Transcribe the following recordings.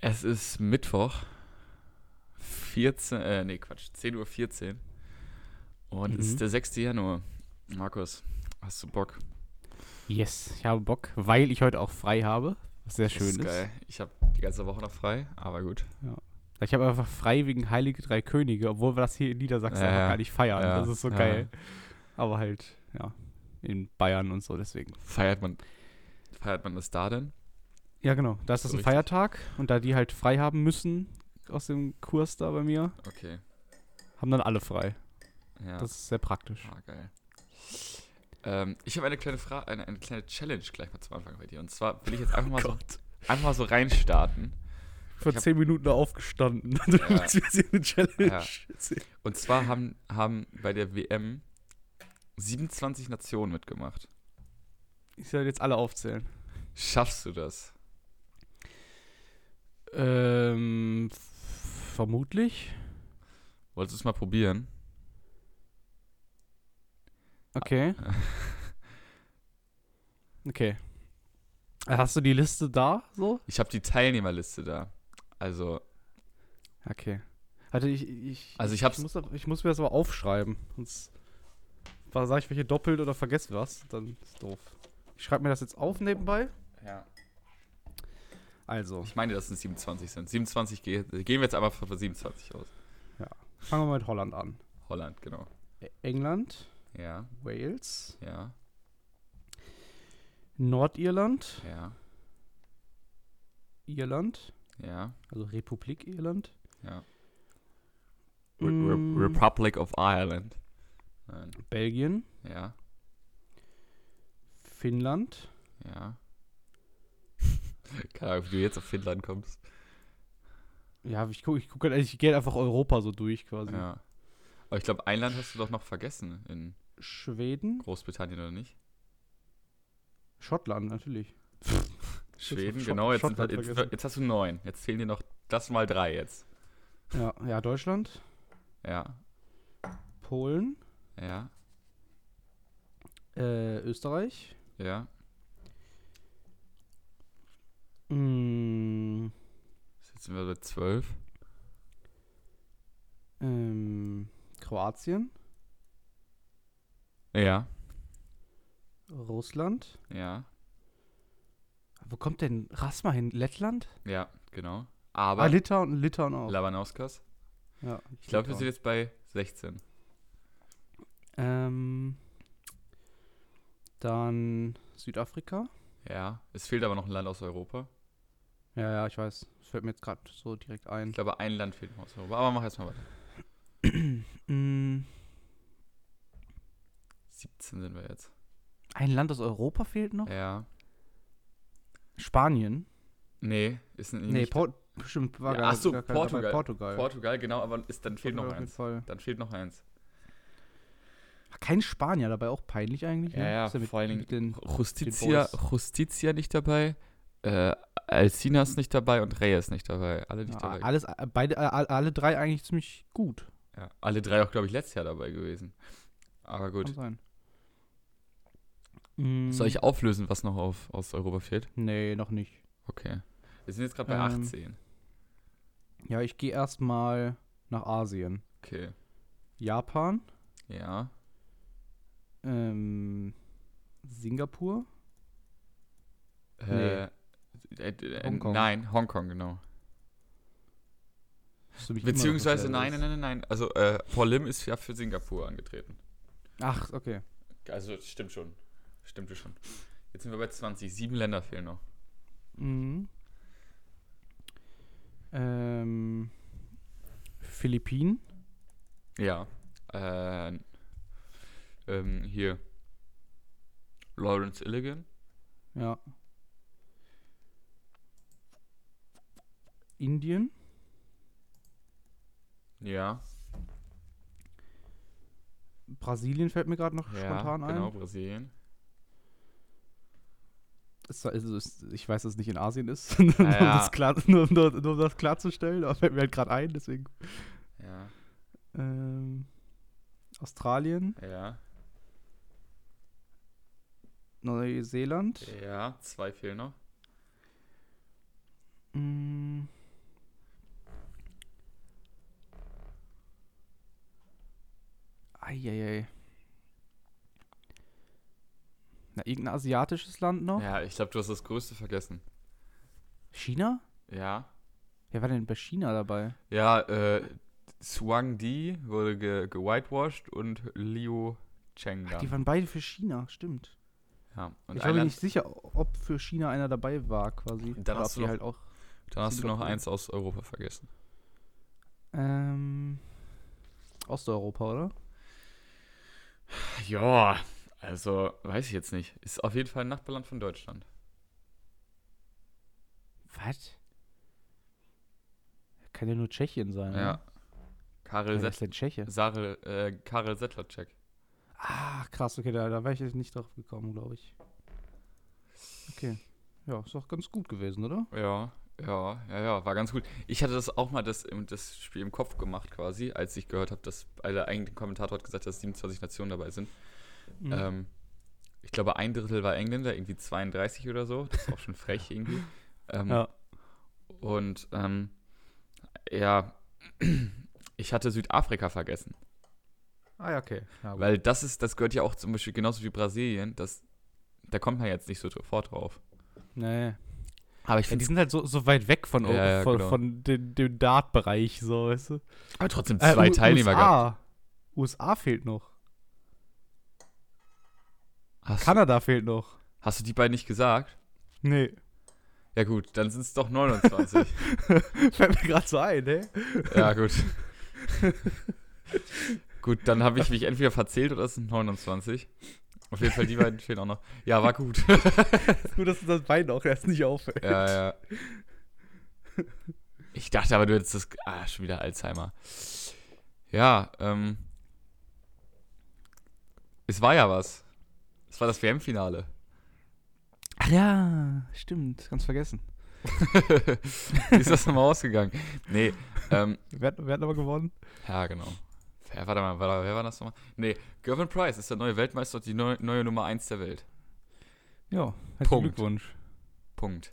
Es ist Mittwoch, 14, äh, nee, Quatsch, 10.14 Uhr. Und es Mhm. ist der 6. Januar. Markus, hast du Bock? Yes, ich habe Bock, weil ich heute auch frei habe, was sehr schön das ist. ist geil. Ich habe die ganze Woche noch frei, aber gut. Ich habe einfach frei wegen Heilige Drei Könige, obwohl wir das hier in Niedersachsen Ja, einfach ja. gar nicht feiern. Ja, das ist so ja. geil. Aber halt, ja, in Bayern und so, deswegen. Feiert man, feiert man das da denn? Ja, genau. Da ist das So ein richtig. Feiertag und da die halt frei haben müssen aus dem Kurs da bei mir, Okay, haben dann alle frei. ja. Das ist sehr praktisch. ah, geil. Ähm, ich habe eine kleine Frage, eine, eine kleine Challenge gleich mal zum Anfang bei dir. Und zwar will ich jetzt einfach mal, so, einfach mal so reinstarten. Vor hab- zehn Minuten aufgestanden. Du Ja. willst mir jetzt hier eine Challenge Ja. Und zwar haben, haben bei der WM 27 Nationen mitgemacht. Ich soll jetzt alle aufzählen. Schaffst du das? Ähm, vermutlich. Wolltest du es mal probieren? Okay. Okay. Hast du die Liste da so? Ich habe die Teilnehmerliste da. Also, Okay. Warte, ich, ich, Also ich ich, muss, ich muss mir das aber aufschreiben. Sonst sage ich welche doppelt oder vergesse was. Dann ist doof. Ich schreibe mir das jetzt auf nebenbei. ja. Also, Ich meine, dass es 27 sind. 27 ge gehen wir jetzt aber von 27 aus. fangen wir mit Holland an. Holland, genau. E- England, Ja, Wales, ja, Nordirland, ja, Irland, ja, also Republik Irland. ja. Re Mm, Re Republic of Ireland. Nein. Belgien, Ja, Finnland, ja. Keine Ahnung, wie du jetzt auf Finnland kommst. Ja, ich gucke, ich gucke, ich gehe einfach Europa so durch quasi. Ja. Aber ich glaube, ein Land hast du doch noch vergessen in Schweden, Großbritannien, oder nicht? Schottland natürlich. Schweden, genau. Jetzt, Schottland jetzt, jetzt hast du neun. Jetzt fehlen dir noch das mal drei jetzt. Ja, ja, Deutschland, Ja, Polen, ja, äh, Österreich, ja. Mm, Jetzt sind wir bei zwölf. ähm, Kroatien, Ja, Russland. ja, Wo kommt denn Rasma hin? Lettland? ja, genau. Ah, Aber Litauen, Litauen auch. Labanauskas. ja, Ich glaube, wir sind jetzt bei 16. Ähm, dann Südafrika. Ja, es fehlt aber noch ein Land aus Europa. Ja, ja, ich weiß. Das fällt mir jetzt gerade so direkt ein. Ich glaube, ein Land fehlt noch aus Europa. Aber mach erstmal weiter. Mm, 17 sind wir jetzt. ein Land aus Europa fehlt noch? Ja. Spanien? Nee, ist n- Nee, nicht. Port bestimmt war Ja, gar, ach so, gar kein dabei. Portugal. Portugal. Portugal, genau, aber ist, dann fehlt noch Portugal jeden eins. Fall. Dann fehlt noch eins. Kein Spanier dabei, auch peinlich eigentlich. Ja, ne? ja, mit, vor allen Dingen Justitia. Justitia nicht dabei, äh, Alcinas nicht dabei und Reyes nicht dabei. Alle nicht ja, dabei. alles, äh, beide, äh, alle drei eigentlich ziemlich gut. Ja, alle drei auch, glaube ich, letztes Jahr dabei gewesen. Aber gut. Kann sein. Mm, Soll ich auflösen, was noch auf, aus Europa fehlt? Nee, noch nicht. Okay. Wir sind jetzt gerade bei Ähm, 18. Ja, ich gehe erstmal nach Asien. Okay. Japan, Ja. ähm, Singapur, Äh, äh, äh, Hongkong. Nein, Hongkong, genau. Beziehungsweise, nein, nein, nein, nein. Also, äh, Paul Lim ist ja für Singapur angetreten. Ach, okay. Also, stimmt schon. Stimmte schon. Jetzt sind wir bei 20. Sieben Länder fehlen noch. Mhm. Ähm, Philippinen, Ja. Äh, ähm, hier. Lawrence Illigan. ja. Indien, Ja. Brasilien fällt mir gerade noch Ja, spontan ein. genau, Brasilien. Ist, also ist, ich weiß, dass es nicht in Asien ist, nur, um ja. das klar, nur, nur, nur um das klarzustellen, aber fällt mir halt gerade ein, deswegen. Ja, Ähm, Australien, ja, Neuseeland, ja. Zwei fehlen noch. mm, Eieiei. Na, irgendein asiatisches Land noch? Ja, ich glaube, du hast das Größte vergessen. China? Ja. Wer war denn bei China dabei? Ja, äh, Swang Di wurde ge gewhitewashed und Liu Cheng Ach, die waren beide für China, stimmt. ja. Und ich war mir nicht sicher, ob für China einer dabei war, quasi. Dann Oder hast du noch- halt auch. dann hast du noch eins aus Europa vergessen. Ähm. Osteuropa, oder? Ja, also weiß ich jetzt nicht. Ist auf jeden Fall ein Nachbarland von Deutschland. Was? Kann ja nur Tschechien sein, Ja. oder? Karel, Wer ist denn Tscheche? Sarel, äh, Karel Settlercheck. Ah, krass, okay, da, da wäre ich jetzt nicht drauf gekommen, glaube ich. Okay. Ja, ist doch ganz gut gewesen, oder? Ja, ja, ja, ja, war ganz gut. Ich hatte das auch mal das, im- das Spiel im Kopf gemacht quasi, als ich gehört habe, dass der eigentliche Kommentator hat gesagt, dass 27 Nationen dabei sind. Mhm. Ähm, ich glaube, ein Drittel war Engländer, irgendwie 32 oder so. Das ist auch schon frech irgendwie. Ähm, Ja. Und ähm, ja, ich hatte Südafrika vergessen. Ah, ja, okay. Ja. Weil das ist, das gehört ja auch zum Beispiel genauso wie Brasilien, das, da kommt man jetzt nicht so sofort drauf. nee. Aber ich Ja, die sind halt so, so weit weg von, Ja, von, genau. von dem, dem Dart-Bereich, so, weißt du? aber trotzdem Äh, zwei U- Teilnehmer gehabt. USA. USA fehlt noch. Hast, Kanada fehlt noch. hast du die beiden nicht gesagt? Nee. Ja gut, dann sind es doch 29. Fällt mir gerade so ein, ne? ja gut. gut, dann habe ich mich entweder verzählt oder es sind 29. Auf jeden Fall, die beiden fehlen auch noch. Ja, war gut. Gut, dass du das Bein auch erst nicht auffällt. ja, ja. Ich dachte aber, du hättest das. Ah, schon wieder Alzheimer. Ja, ähm. Es war ja was. Es war das WM-Finale. Ach ja, stimmt. Ganz vergessen. Wie ist das nochmal ausgegangen? Nee, ähm, Wer, hat- wer hat aber gewonnen? ja, genau. Wer, warte mal, warte, wer war das nochmal? Nee, Gervin Price ist der neue Weltmeister und die neue, neue Nummer 1 der Welt. Ja, herzlichen. Glückwunsch. Punkt.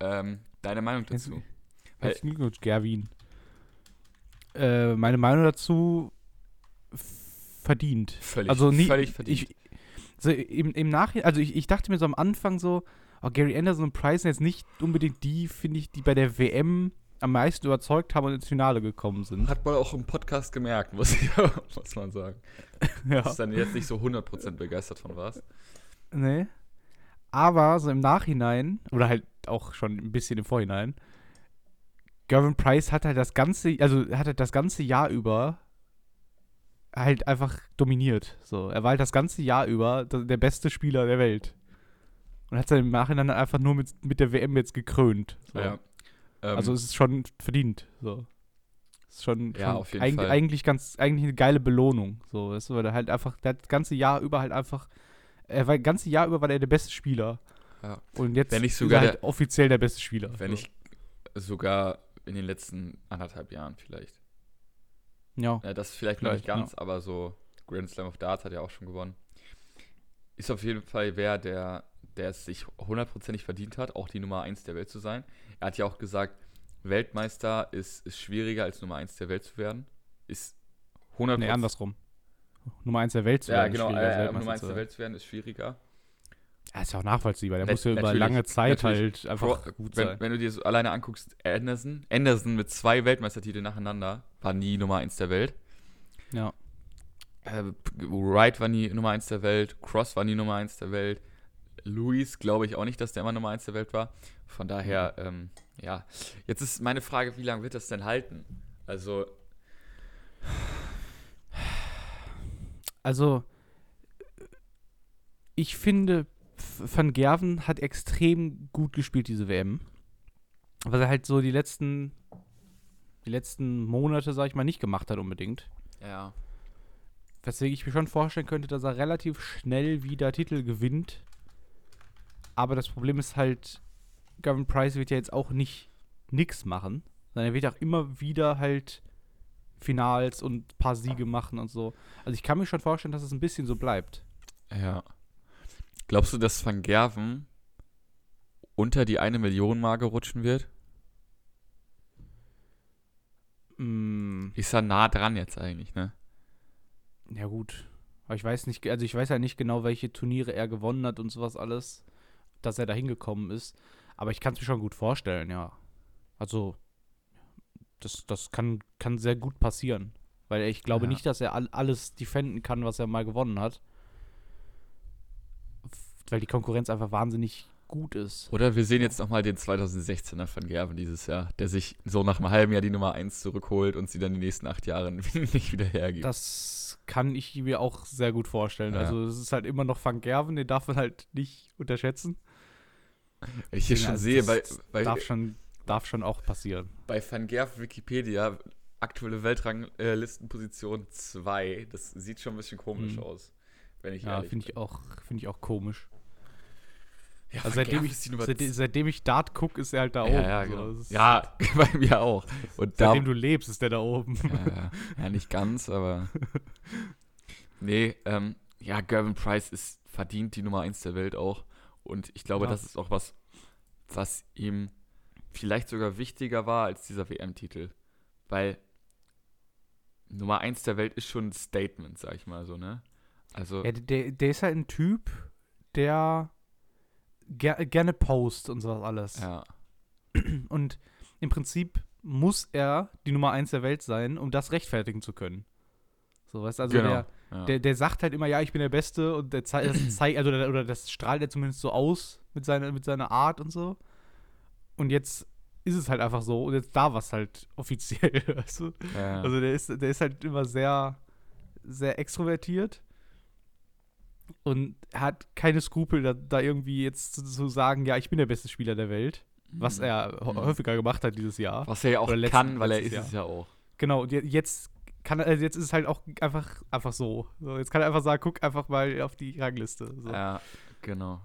Ähm, deine Meinung dazu? Herzlichen Glückwunsch, Gerwin. Äh, meine Meinung dazu verdient. Völlig, also nie, völlig verdient. Ich, so im, im Nachhinein, also ich, ich dachte mir so am Anfang so, oh, Gary Anderson und Price sind jetzt nicht unbedingt die, finde ich, die bei der WM am meisten überzeugt haben und ins Finale gekommen sind. Hat man auch im Podcast gemerkt, muss, ich, muss man sagen. ja. Dass du dann jetzt nicht so 100% begeistert von warst. Nee. Aber so im Nachhinein, oder halt auch schon ein bisschen im Vorhinein, Gavin Price hat halt das ganze, also hat halt das ganze Jahr über halt einfach dominiert. So, er war halt das ganze Jahr über der beste Spieler der Welt. Und hat dann im Nachhinein einfach nur mit, mit der WM jetzt gekrönt. So. Ja. Ähm, Also es ist schon verdient. So. Es ist schon, Ja, schon auf jeden eig Fall. eigentlich ganz, eigentlich eine geile Belohnung. So, weißt du, weil er halt einfach, der hat das ganze Jahr über halt einfach, er war das ganze Jahr über war er der beste Spieler. Ja. Und jetzt Wenn ist sogar er halt offiziell der beste Spieler. wenn so. nicht sogar in den letzten anderthalb Jahren vielleicht. Ja. Ja, das vielleicht noch nicht ganz, aber so Grand Slam of Darts hat er auch schon gewonnen. Ist auf jeden Fall wer, der, der es sich hundertprozentig verdient hat, auch die Nummer 1 der Welt zu sein. Er hat ja auch gesagt, Weltmeister ist, ist schwieriger als Nummer 1 der Welt zu werden. Ist 100%. Nee, andersrum. Nummer 1 der Welt zu Ja, werden. ist genau, äh, Nummer 1 zu der. Welt zu werden ist schwieriger. Ja, ist ja auch nachvollziehbar. Der Nat- muss ja über lange Zeit halt einfach Bro, gut wenn, sein. wenn du dir so alleine anguckst, Anderson, Anderson mit zwei Weltmeistertiteln nacheinander, war nie Nummer 1 der Welt. Ja. Äh, Wright war nie Nummer 1 der Welt, Cross war nie Nummer 1 der Welt, Luis glaube ich auch nicht, dass der immer Nummer 1 der Welt war. Von daher, ähm, ja. Jetzt ist meine Frage, wie lange wird das denn halten? Also, Also, ich finde, Van Gerven hat extrem gut gespielt, diese WM. Was er halt so die letzten, die letzten Monate, sag ich mal, nicht gemacht hat unbedingt. ja. Weswegen ich mir schon vorstellen könnte, dass er relativ schnell wieder Titel gewinnt. Aber das Problem ist halt, Gavin Price wird ja jetzt auch nicht nix machen, sondern er wird auch immer wieder halt Finals und ein paar Siege machen und so. Also ich kann mir schon vorstellen, dass es ein bisschen so bleibt. Ja. Glaubst du, dass Van Gerven unter die eine Million Marke rutschen wird? Mm, Ist er nah dran jetzt eigentlich, ne? Ja, gut. Aber ich weiß nicht, also ich weiß ja nicht genau, welche Turniere er gewonnen hat und sowas alles, dass er da hingekommen ist. Aber ich kann es mir schon gut vorstellen, ja. Also, das, das kann, kann sehr gut passieren. Weil ich glaube Ja. nicht, dass er all, alles defenden kann, was er mal gewonnen hat. Weil die Konkurrenz einfach wahnsinnig gut ist. Oder wir sehen jetzt nochmal den 2016er von Gerben dieses Jahr, der sich so nach einem halben Jahr die Nummer 1 zurückholt und sie dann die nächsten acht Jahre nicht wieder hergibt. Das kann ich mir auch sehr gut vorstellen. Ja. Also, es ist halt immer noch Van Gerven, den darf man halt nicht unterschätzen. Wenn ich hier schon Also sehe, das bei, bei, darf, schon, darf schon auch passieren. bei Van Gerven Wikipedia aktuelle Weltranglistenposition 2, das sieht schon ein bisschen komisch Mhm. aus, wenn ich Ja, finde ich, auch- finde ich auch komisch. Ja, Also seitdem ich, Nummer seitdem, ich Dart gucke, ist er halt da ja, oben. ja, so. genau. Ist- ja, bei mir auch. Und da, Seitdem du lebst, ist der da oben. ja, ja, nicht ganz, aber nee, ähm, ja, Gervin Price ist verdient die Nummer 1 der Welt auch. Und ich glaube, Ja. das ist auch was, was ihm vielleicht sogar wichtiger war als dieser WM-Titel. Weil Nummer 1 der Welt ist schon ein Statement, sag ich mal so, ne? Also, Ja, der, der ist halt ein Typ, der ger gerne post und sowas alles. ja, Und im Prinzip muss er die Nummer 1 der Welt sein, um das rechtfertigen zu können. So, weißt du, also genau. der, ja. der, der sagt halt immer, ja, ich bin der Beste und der zei zeigt, also, oder, oder das strahlt er zumindest so aus mit seiner, mit seiner Art und so. Und jetzt ist es halt einfach so und jetzt da war es halt offiziell, weißt du? ja. Also der ist, der ist halt immer sehr, sehr extrovertiert und hat keine Skrupel, da, da irgendwie jetzt zu, zu sagen, ja, ich bin der beste Spieler der Welt, was er hä- Mhm. häufiger gemacht hat dieses Jahr. was er ja auch letzten- kann, weil er ist letztes es ja auch. Genau, und je- jetzt kann also jetzt ist es halt auch einfach, einfach so. so. Jetzt kann er einfach sagen, guck einfach mal auf die Rangliste. So. Ja, genau.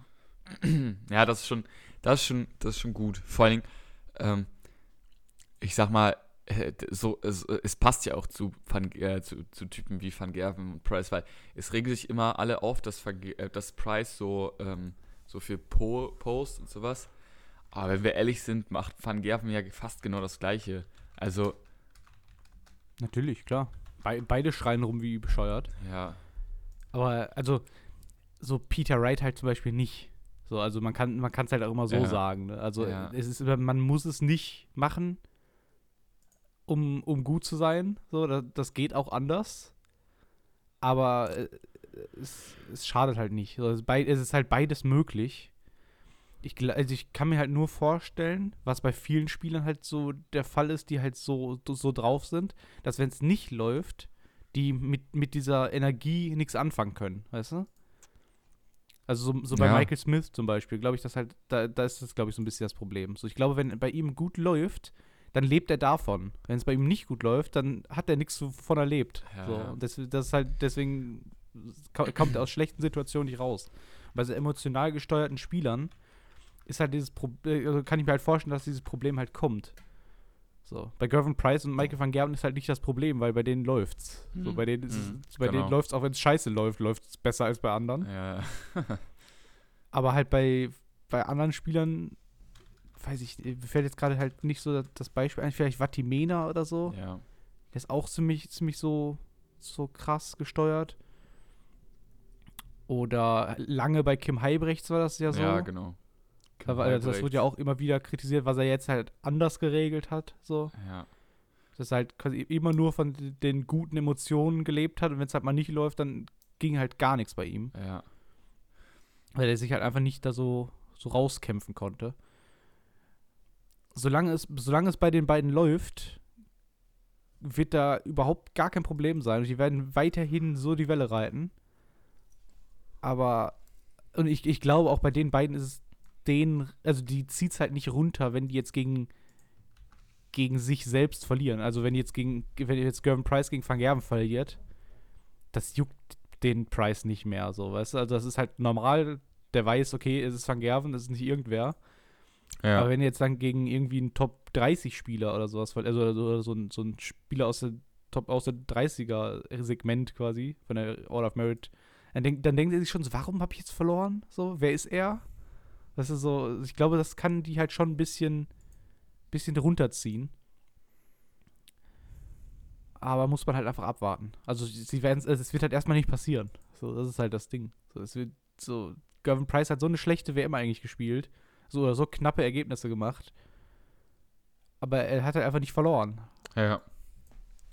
ja, das ist schon, das ist schon, das ist schon gut. Vor allen Dingen, ähm, ich sag mal, äh, so, es, es passt ja auch zu, Van, äh, zu, zu Typen wie Van Gerven und Price, weil es regen sich immer alle auf, dass, Van, äh, dass Price so, ähm, so viel po Post und sowas. Aber wenn wir ehrlich sind, macht Van Gerven ja fast genau das Gleiche. Also, Natürlich, klar. Be beide schreien rum wie bescheuert. ja, Aber also, so Peter Wright halt zum Beispiel nicht. So, also man kann man es halt auch immer so Ja. sagen. Ne? Also Ja. es ist, man muss es nicht machen, um, um gut zu sein. So, das, das geht auch anders. Aber äh, es, es schadet halt nicht. So, es, ist beid, es ist halt beides möglich. Ich, also ich kann mir halt nur vorstellen, was bei vielen Spielern halt so der Fall ist, die halt so, so drauf sind, dass wenn es nicht läuft, die mit, mit dieser Energie nichts anfangen können, weißt du? Also so, so bei Ja. Michael Smith zum Beispiel, glaube ich, dass halt, da, da ist das, glaube ich, so ein bisschen das Problem. So, ich glaube, wenn bei ihm gut läuft, dann lebt er davon. Wenn es bei ihm nicht gut läuft, dann hat er nichts davon erlebt. Ja, so, ja. das, das ist halt, deswegen ko- kommt er aus schlechten Situationen nicht raus. Bei so emotional gesteuerten Spielern ist halt dieses Problem, also kann ich mir halt vorstellen, dass dieses Problem halt kommt. So, bei Gervin Price und Michael van Gerben ist halt nicht das Problem, weil bei denen läuft's. So, Mhm. bei denen, ist Mhm, es, bei genau. denen läuft's, auch wenn es scheiße läuft, läuft's besser als bei anderen. ja, Aber halt bei, bei anderen Spielern, weiß ich, mir fällt jetzt gerade halt nicht so das Beispiel ein, vielleicht Vatimena oder so. ja. Der ist auch ziemlich, ziemlich so, so krass gesteuert. Oder lange bei Kim Heibrechts war das ja so. Ja, genau. Da war, das wird ja auch immer wieder kritisiert, was er jetzt halt anders geregelt hat. So. Ja, Dass er halt quasi immer nur von den guten Emotionen gelebt hat und wenn es halt mal nicht läuft, dann ging halt gar nichts bei ihm. ja. Weil er sich halt einfach nicht da so, so rauskämpfen konnte. Solange es, solange es bei den beiden läuft, wird da überhaupt gar kein Problem sein. Und die werden weiterhin so die Welle reiten. Aber, und ich, ich glaube, auch bei den beiden ist es denen, also die zieht es halt nicht runter, wenn die jetzt gegen, gegen sich selbst verlieren. Also wenn jetzt gegen, wenn jetzt Gervin Price gegen Van Gerven verliert, das juckt den Price nicht mehr, so, weißt du? Also das ist halt normal, der weiß, okay, es ist Van Gerven, das ist nicht irgendwer. ja. Aber wenn jetzt dann gegen irgendwie einen Top 30 Spieler oder sowas, also oder so, oder so, ein, so ein Spieler aus der Top aus der 30er Segment quasi, von der All of Merit, dann, denk, dann denkt er sich schon so, warum habe ich jetzt verloren? So, wer ist er? Das ist so, ich glaube, das kann die halt schon ein bisschen, bisschen runterziehen. aber muss man halt einfach abwarten. Also sie werden es wird halt erstmal nicht passieren. So, das ist halt das Ding. So, es wird so, Gavin Price hat so eine schlechte WM eigentlich gespielt. So oder so knappe Ergebnisse gemacht. Aber er hat halt einfach nicht verloren. Ja.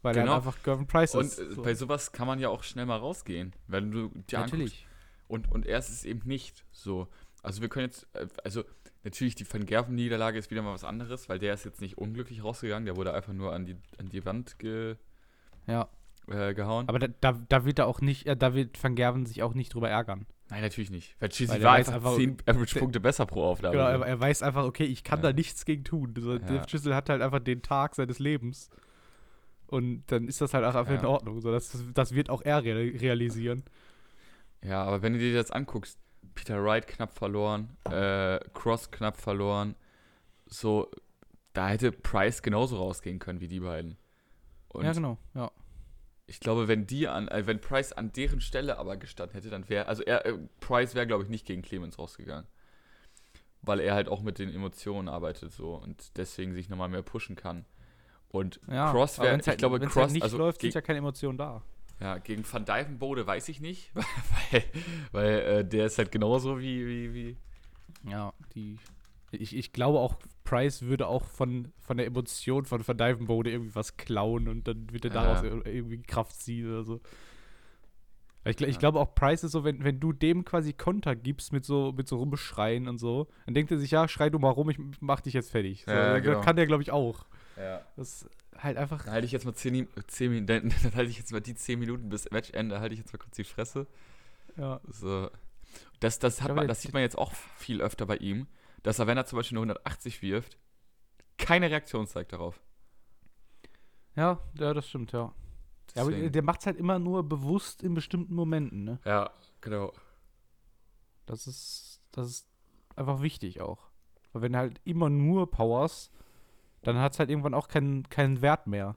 Weil Genau. er halt einfach Gavin Price Und ist. äh, So. bei sowas kann man ja auch schnell mal rausgehen, wenn du dir anguckst. Natürlich. Und, und er ist es eben nicht so. Also wir können jetzt, äh, also natürlich die Van Gerven-Niederlage ist wieder mal was anderes, weil der ist jetzt nicht unglücklich rausgegangen, der wurde einfach nur an die, an die Wand ge, Ja. äh, gehauen. Aber da, da, da wird er auch nicht, äh, da wird Van Gerven sich auch nicht drüber ärgern. Nein, natürlich nicht. Weil Chizzy war weiß einfach einfach- 10 der- Average-Punkte besser pro Aufgabe. Genau, er, er weiß einfach, okay, ich kann Ja. da nichts gegen tun. So, Ja. Dave Chisel hat halt einfach den Tag seines Lebens. Und dann ist das halt auch einfach Ja. in Ordnung. So, das, das wird auch er real- realisieren. Ja, aber wenn du dir das anguckst, Peter Wright knapp verloren, äh, Cross knapp verloren, so, da hätte Price genauso rausgehen können wie die beiden. Und ja, genau. Ja. ich glaube, wenn die an, äh, wenn Price an deren Stelle aber gestanden hätte, dann wäre, also er, äh, Price wäre, glaube ich, nicht gegen Clemens rausgegangen. Weil er halt auch mit den Emotionen arbeitet so und deswegen sich nochmal mehr pushen kann. Und ja. Cross wäre, wenn's halt, ich glaube, wenn's Cross, halt nicht also läuft, sind ja keine Emotionen da. Ja, gegen Van Dijvenbode weiß ich nicht, weil, weil äh, der ist halt genauso wie, wie, wie, Ja, die. Ich, ich glaube auch, Price würde auch von, von der Emotion von Van Dijvenbode irgendwie was klauen und dann wird er Ja. daraus ir- irgendwie Kraft ziehen oder so. Ich, ich Ja. glaube auch, Price ist so, wenn, wenn du dem quasi Konter gibst mit so, mit so Rumschreien und so, dann denkt er sich, ja, schrei du mal rum, ich mach dich jetzt fertig. So, Ja, das genau. kann der, glaube ich, auch. ja. Das halt einfach. Dann halte ich jetzt mal 10, 10 Minuten, dann, halte ich jetzt mal die 10 Minuten bis Matchende, halte ich jetzt mal kurz die Fresse. Ja. So. Das, das, hat man, das sieht man jetzt auch viel öfter bei ihm, dass er, wenn er zum Beispiel eine 180 wirft, keine Reaktion zeigt darauf. Ja, ja, das stimmt, ja. ja aber der macht es halt immer nur bewusst in bestimmten Momenten, ne? ja, genau. Das ist, das ist einfach wichtig auch. Weil wenn halt immer nur powers, dann hat es halt irgendwann auch keinen, keinen Wert mehr.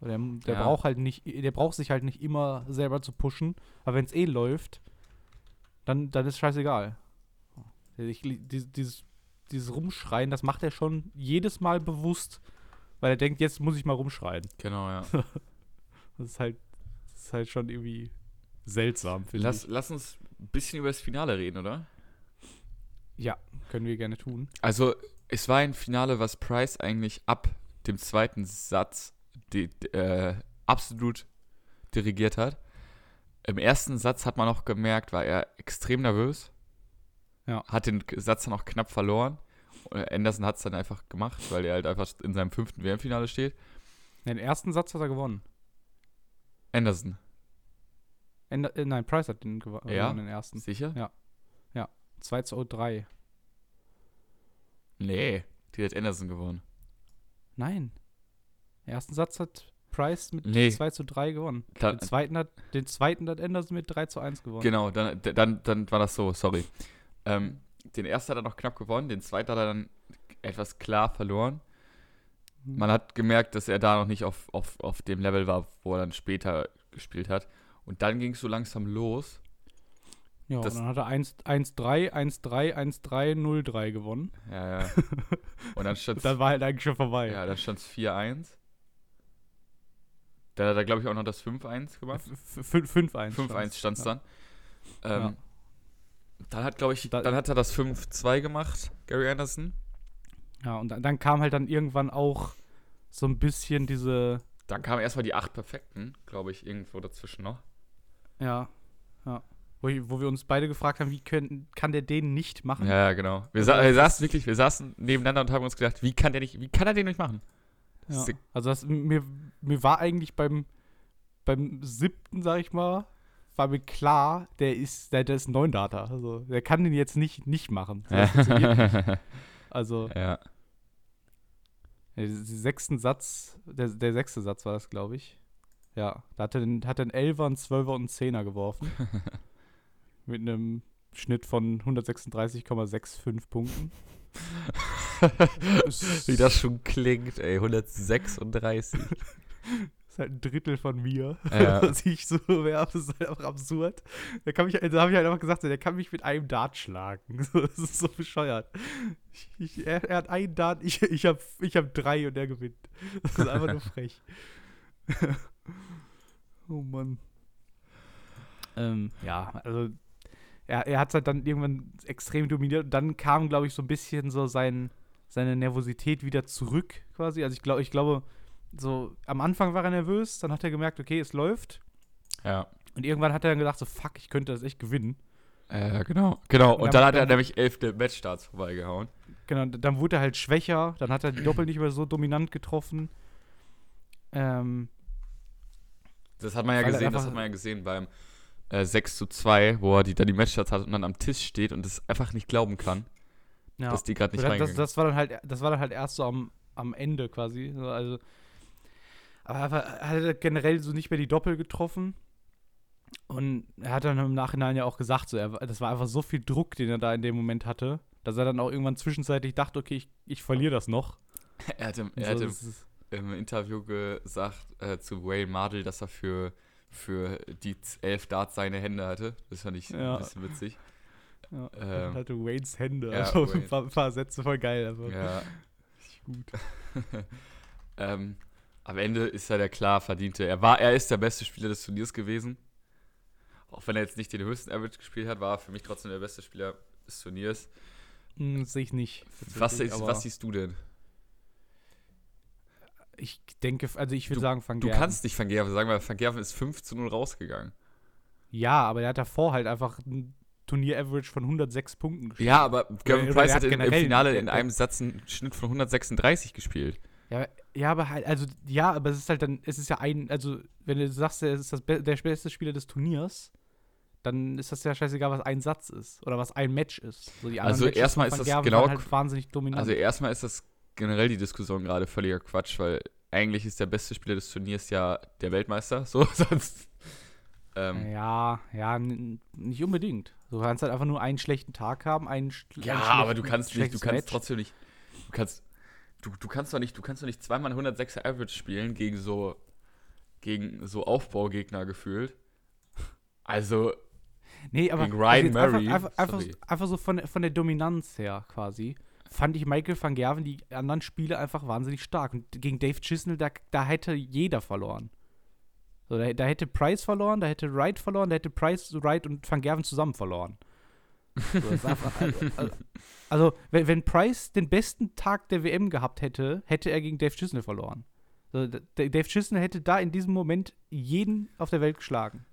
Der, der Ja. braucht halt nicht, der braucht sich halt nicht immer selber zu pushen. Aber wenn es eh läuft, dann, dann ist scheißegal. Ich, dieses, dieses, Rumschreien, das macht er schon jedes Mal bewusst, weil er denkt, jetzt muss ich mal rumschreien. Genau, ja. Das ist halt, das ist halt schon irgendwie seltsam, finde lass, ich. lass uns ein bisschen über das Finale reden, oder? Ja, können wir gerne tun. Also, es war ein Finale, was Price eigentlich ab dem zweiten Satz die, äh, absolut dirigiert hat. Im ersten Satz hat man noch gemerkt, war er extrem nervös. Ja. Hat den Satz dann auch knapp verloren. Und Anderson hat es dann einfach gemacht, weil er halt einfach in seinem fünften WM-Finale steht. Den ersten Satz hat er gewonnen. Anderson, Ende, äh, nein, Price hat den Ja? gewonnen, den ersten. sicher? Ja. 2 zu 3. Nee, die hat Anderson gewonnen. Nein. Den ersten Satz hat Price mit Nee. 2 zu 3 gewonnen. Da, Den zweiten hat, den zweiten hat Anderson mit 3 zu 1 gewonnen. Genau, dann, dann, dann war das so, sorry. Ähm, den ersten hat er noch knapp gewonnen, den zweiten hat er dann etwas klar verloren. Mhm. Man hat gemerkt, dass er da noch nicht auf, auf, auf dem Level war, wo er dann später gespielt hat. Und dann ging es so langsam los. Ja, das- und dann hat er 1 1-3, 1-3, 1-3, 0-3 gewonnen. Ja, ja. Und dann stand dann war halt eigentlich schon vorbei. ja, dann stand es 4-1. Dann hat er, glaube ich, auch noch das 5-1 gemacht. F- f- 5-1. 5-1 stand es Ja. dann. Ähm, Ja. Dann hat, glaube ich, Da- dann hat er das 5-2 gemacht, Gary Anderson. Ja, und dann, dann kam halt dann irgendwann auch so ein bisschen diese, Dann kamen erstmal die acht Perfekten, glaube ich, irgendwo dazwischen noch. ja, ja. Wo, ich, wo wir uns beide gefragt haben, wie können, kann der den nicht machen? Ja, genau. Wir, sa wir saßen wirklich, wir saßen nebeneinander und haben uns gedacht, wie kann der nicht, wie kann er den nicht machen? Ja. Also das, mir, mir war eigentlich beim, beim siebten, sag ich mal, war mir klar, der ist, der, der ist neun Data. Also der kann den jetzt nicht nicht machen. Also ja. der sechsten Satz, der, der sechste Satz war das, glaube ich. Ja, da hat er, den, hat er einen Elfer, einen Zwölfer und einen Zehner geworfen. Mit einem Schnitt von 136,65 Punkten. Wie das schon klingt, ey, 136. ist halt ein Drittel von mir, Ja. was ich so werfe. Das ist halt einfach absurd. Da, kann mich, da habe ich halt einfach gesagt, der kann mich mit einem Dart schlagen. Das ist so bescheuert. Ich, ich, er, er hat einen Dart, ich, ich habe ich hab drei und er gewinnt. Das ist einfach nur frech. oh Mann. Ähm, ja, also er, er hat es halt dann irgendwann extrem dominiert und dann kam, glaube ich, so ein bisschen so sein, seine Nervosität wieder zurück quasi. Also ich glaube, ich glaube, so am Anfang war er nervös, dann hat er gemerkt, okay, es läuft. Ja. Und irgendwann hat er dann gedacht, so fuck, ich könnte das echt gewinnen. Äh, genau. Genau. Und, Und dann, dann- hat er nämlich elfte Matchstarts vorbeigehauen. Genau, dann wurde er halt schwächer, dann hat er die Doppel nicht mehr so dominant getroffen. Ähm, Das hat man ja gesehen, das hat man ja gesehen beim äh, 6 zu 2, wo er die, dann die Matchstarts hat und dann am Tisch steht und das einfach nicht glauben kann, ja. dass die gerade nicht das, das, reingegangen das war dann halt, das war dann halt erst so am, am Ende quasi. So, Also, aber er hat generell so nicht mehr die Doppel getroffen. Und er hat dann im Nachhinein ja auch gesagt, so, er, das war einfach so viel Druck, den er da in dem Moment hatte, dass er dann auch irgendwann zwischenzeitlich dachte, okay, ich, ich verliere das noch. Er hat im, So, er hat im, das im Interview gesagt äh, zu Wayne Mardell, dass er für, für die elf Darts seine Hände hatte. Das fand ich Ja. ein bisschen witzig. ja, ähm, er hatte Waynes Hände. ja, also Wayne. ein, paar, ein paar Sätze voll geil. Aber Ja. gut. ähm, am Ende ist er der klar verdiente. Er war, er ist der beste Spieler des Turniers gewesen. Auch wenn er jetzt nicht den höchsten Average gespielt hat, war er für mich trotzdem der beste Spieler des Turniers. Hm, sehe ich nicht. Was, was siehst du denn? Ich denke, also ich würde sagen, Van Du Gerven. kannst nicht Van Gerven sagen, weil Van Gerven ist 5 zu 0 rausgegangen. Ja, aber der hat davor halt einfach ein Turnier-Average von 106 Punkten gespielt. Ja, aber Gervin Price hat hat in, im Finale in einem Satz einen Schnitt von 136 gespielt. Ja, ja, aber halt, also, ja, aber es ist halt dann, es ist ja ein, also, wenn du sagst, er ist das Be der beste Spieler des Turniers, dann ist das ja scheißegal, was ein Satz ist oder was ein Match ist. So, Also erstmal ist das genau- halt wahnsinnig dominant. Also erstmal ist das generell die Diskussion gerade völliger Quatsch, weil eigentlich ist der beste Spieler des Turniers ja der Weltmeister. So, sonst. Ähm, ja, ja, nicht unbedingt. Du kannst halt einfach nur einen schlechten Tag haben, einen ja, aber du kannst nicht, du kannst Match. trotzdem nicht. Du kannst. Du, du kannst doch nicht, du kannst doch nicht zweimal 106er Average spielen gegen so gegen so Aufbaugegner gefühlt. Also, Nee, aber Gegen Ryan jetzt Murray, Einfach, einfach, einfach, so von, von der Dominanz her quasi. Fand ich Michael van Gerven die anderen Spiele einfach wahnsinnig stark. Und gegen Dave Chisnell, da, da hätte jeder verloren. So, da, da hätte Price verloren, da hätte Wright verloren, da hätte Price, Wright und van Gerven zusammen verloren. So, einfach, also, also, also wenn, wenn Price den besten Tag der WM gehabt hätte, hätte er gegen Dave Chisnell verloren. So, Dave Chisnell hätte da in diesem Moment jeden auf der Welt geschlagen.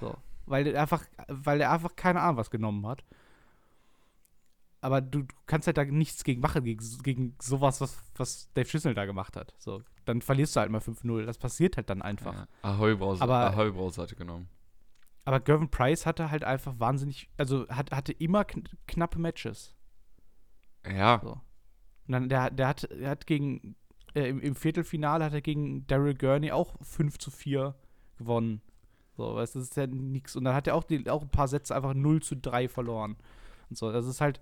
So. Weil er einfach, weil er einfach keine Ahnung was genommen hat. Aber du, du kannst halt da nichts gegen machen, gegen, gegen sowas, was, was Dave Chisnell da gemacht hat. So, dann verlierst du halt mal 5-0. Das passiert halt dann einfach. ja, Ahoi Brause, Aber- Ahoi Brause hatte genommen. Aber Gervin Price hatte halt einfach wahnsinnig, also hat, hatte immer kn knappe Matches. Ja, So. Und dann, der, der, hat, der hat gegen, äh, im, im Viertelfinale hat er gegen Daryl Gurney auch 5 zu 4 gewonnen. So, weißt du, das ist ja nix. Und dann hat er auch, die, auch ein paar Sätze einfach 0 zu 3 verloren. Und so, das ist halt,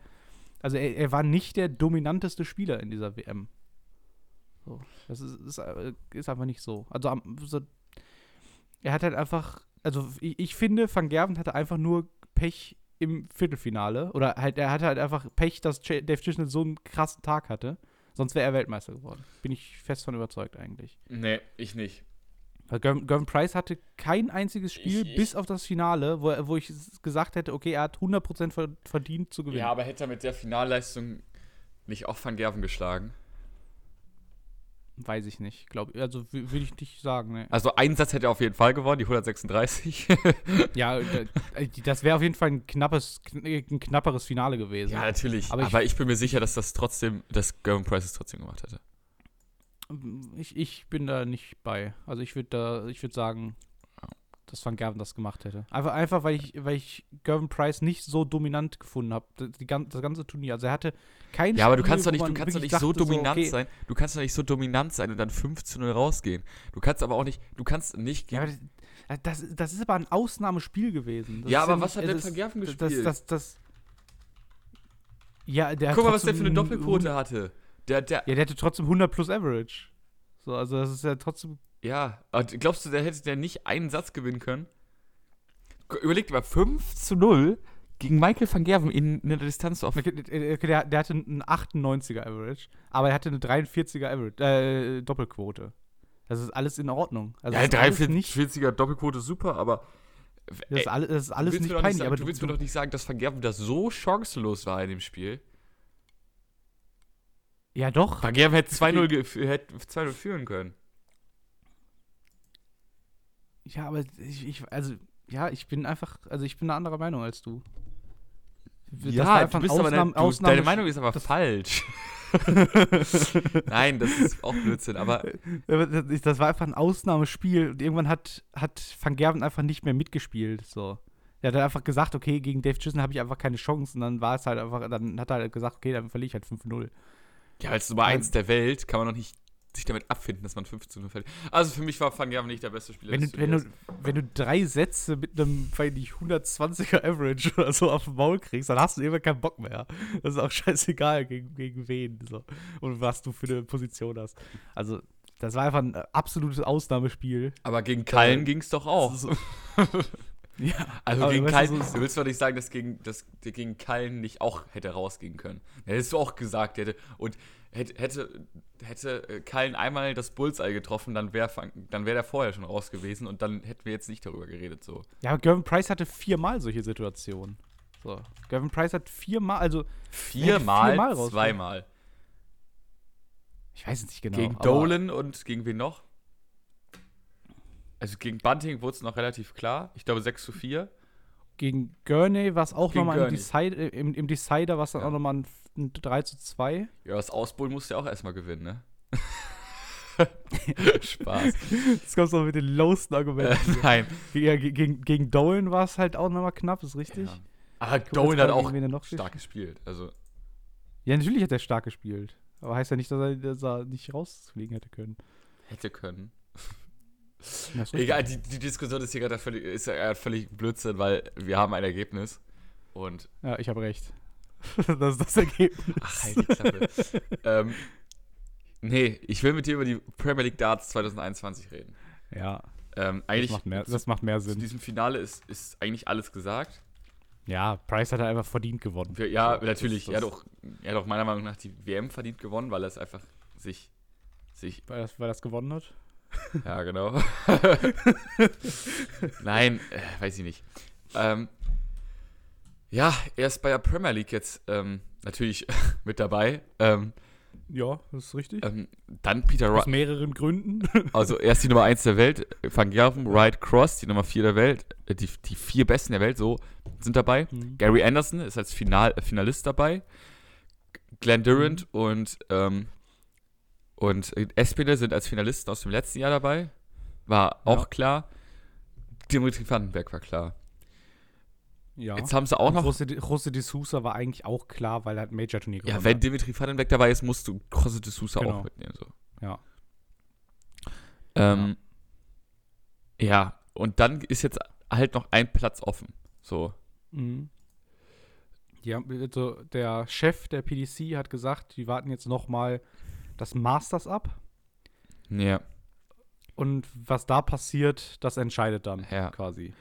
also er, er war nicht der dominanteste Spieler in dieser WM. So, das ist, ist, äh, ist einfach nicht so. Also, so, er hat halt einfach, also ich, ich finde, Van Gerven hatte einfach nur Pech im Viertelfinale. Oder halt, er hatte halt einfach Pech, dass Dave Chisnell so einen krassen Tag hatte. Sonst wäre er Weltmeister geworden. Bin ich fest von überzeugt eigentlich. nee, ich nicht. Weil Gervin, Price hatte kein einziges Spiel Ich- ich- bis auf das Finale, wo, wo ich gesagt hätte, okay, er hat 100% ver verdient zu gewinnen. Ja, aber hätte er mit der Finalleistung nicht auch Van Gerven geschlagen? Weiß ich nicht. Glaub, also würde ich nicht sagen, ne. Also einen Satz hätte er auf jeden Fall gewonnen, die 136. Ja, äh, äh, das wäre auf jeden Fall ein knappes, kn ein knapperes Finale gewesen. ja, natürlich. Aber Aber ich- ich, bin mir sicher, dass das trotzdem, dass Gervin Price es trotzdem gemacht hätte. Ich, ich bin da nicht bei. Also ich würde da, ich würde sagen, dass Van Gerven das gemacht hätte. Einfach, einfach weil ich, weil ich Gervin Price nicht so dominant gefunden habe. Gan- das ganze Turnier. Also er hatte kein Ja, aber du kannst doch nicht, du kannst doch nicht so dominant okay, sein. Du kannst doch nicht so dominant sein und dann 5 zu 0 rausgehen. Du kannst aber auch nicht, du kannst nicht Ja, aber das, das, das ist aber ein Ausnahmespiel gewesen. Das Ja, aber nicht- was hat es denn Van Gerven das, gespielt? das, das, ja, der hat Guck mal, was der für eine Doppelquote hatte. Der, der, Ja, der hatte trotzdem 100 plus Average. So, also das ist ja trotzdem ja. Glaubst du, der hätte der nicht einen Satz gewinnen können? Überleg dir mal, 5 zu 0 gegen Michael van Gerven in einer Distanz auf. Okay, der, der hatte einen 98er Average, aber er hatte eine 43er Average, äh, Doppelquote. Das ist alles in Ordnung. Also ja, das ist alles nicht, 43er Doppelquote super, aber. das ist alles, das ist alles du nicht peinlich. sagen, aber du willst mir doch nicht sagen, dass Van Gerven das so chancenlos war in dem Spiel. Ja, doch. Van Gerven hätte 2-0 ge- hätte 2-0 führen können. Ja, aber ich, ich, also, ja, ich bin einfach, also ich bin eine andere Meinung als du. Das einfach ein aber Ausnahme- dein, du, Ausnahme- deine Meinung ist aber falsch. Nein, das ist auch Blödsinn, aber Aber Das das war einfach ein Ausnahmespiel und irgendwann hat, hat Van Gerven einfach nicht mehr mitgespielt. So. Er hat einfach gesagt, okay, gegen Dave Chisholm habe ich einfach keine Chance. Und dann war es halt einfach, dann hat er halt gesagt, okay, dann verliere ich halt 5-0. Ja, als Nummer 1 der Welt kann man noch nicht sich damit abfinden, dass man 15 0 fällt. Also für mich war Van Gerven nicht der beste Spieler Wenn du, wenn, du, wenn du drei Sätze mit einem, weiß nicht, 120er Average oder so auf den Maul kriegst, dann hast du irgendwann keinen Bock mehr. Das ist auch scheißegal, gegen, gegen wen so. und was du für eine Position hast. Also, das war einfach ein absolutes Ausnahmespiel. Aber gegen Kallen Äh, ging es doch auch. Ja, Also gegen du, Kallen, so- du willst doch nicht sagen, dass, gegen, dass gegen Kallen nicht auch hätte rausgehen können. Hättest du auch gesagt, hätte, und hätte, hätte, hätte äh, Kallen einmal das Bullseye getroffen, dann wäre dann wär der vorher schon raus gewesen und dann hätten wir jetzt nicht darüber geredet. So. Ja, aber Gavin Price hatte viermal solche Situationen. So. Gavin Price hat viermal, also Viermal, viermal zweimal. ich weiß es nicht genau. gegen Dolan und gegen wen noch? Also gegen Bunting wurde es noch relativ klar. Ich glaube 6 zu 4. Gegen Gurney war es auch nochmal im. Decide, äh, im, im Decider, war es dann Ja. auch nochmal ein, ein 3 zu 2. Ja, das Ausbullen musst du ja auch erstmal gewinnen, ne? Spaß. Jetzt kommst du noch mit den lowsten Äh, Argumenten. nein. Ja, ge- gegen, gegen Dolan war es halt auch nochmal knapp, ist richtig? Ja. Aber Guck Dolan hat auch stark gespielt. Also, Ja, natürlich hat er stark gespielt. Aber heißt ja nicht, dass er, dass er nicht rausfliegen hätte können. hätte können. Egal, die, die Diskussion ist hier gerade völlig, ist ja völlig Blödsinn, weil wir haben ein Ergebnis. Und. Ja, ich habe recht. das ist das Ergebnis. Ach, halt die Klappe. ähm, nee, ich will mit dir über die Premier League Darts 2021 reden. Ja, Ähm, das eigentlich, macht mehr, das macht mehr zu Sinn. diesem Finale ist, ist eigentlich alles gesagt. Ja, Price hat er einfach verdient gewonnen. Ja, So, natürlich. das- er, hat das- auch, er hat auch meiner Meinung nach die WM verdient gewonnen, weil er es einfach sich. sich Weil das, weil das gewonnen hat. ja, genau. Nein, äh, weiß ich nicht. Ähm, ja, er ist bei der Premier League jetzt ähm, natürlich mit dabei. Ähm, Ja, das ist richtig. ähm, dann Peter Aus Wright. mehreren Gründen. Also er ist die Nummer 1 der Welt. Van Gerven, Wright, Cross, die Nummer 4 der Welt. Äh, die, die vier Besten der Welt, so sind dabei. Mhm. Gary Anderson ist als Final, Finalist dabei. Glenn Durant und, ähm, und Espinel sind als Finalisten aus dem letzten Jahr dabei. War auch Ja. klar. Dimitri Vandenberg war klar. Ja. Jetzt haben sie auch Und noch. José de, José de Sousa war eigentlich auch klar, weil er hat ein Major-Turnier gewonnen Ja, wenn. Dimitri Vandenberg dabei ist, musst du José de Sousa Genau. auch mitnehmen. So. Ja. Ähm, ja, und dann ist jetzt halt noch ein Platz offen. So. Mhm. Ja, also der Chef der PDC hat gesagt, die warten jetzt nochmal das Masters ab. Ja. Und was da passiert, das entscheidet dann Ja. quasi.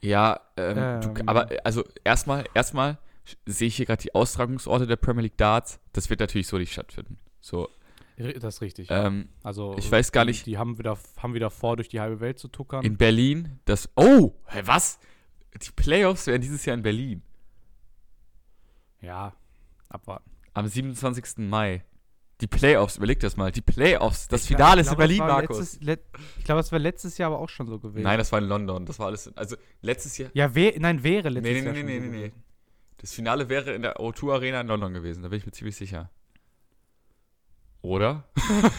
Ja, ähm, du, Ähm. aber äh, also erstmal, erstmal sehe ich hier gerade die Austragungsorte der Premier League Darts. Das wird natürlich so nicht stattfinden. So, Das ist richtig. ähm, also ich weiß gar die- nicht- Die haben wieder, haben wieder vor, durch die halbe Welt zu tuckern. in Berlin, das. Oh, hä, was? Die Playoffs werden dieses Jahr in Berlin. ja, abwarten. Am 27. Mai. Die Playoffs, überleg das mal. Die Playoffs. Das Ich glaub- Finale ich ist in glaub, Berlin, Markus. letztes- let- ich glaube, das war letztes Jahr aber auch schon so gewesen. Nein, das war in London. Das war alles. Also letztes Jahr. Ja, wär, nein, wäre Nee, letztes nee, nee, Jahr nee, nee, nee, nee. gewesen. Das Finale wäre in der O2 Arena in London gewesen. Da bin ich mir ziemlich sicher. Oder?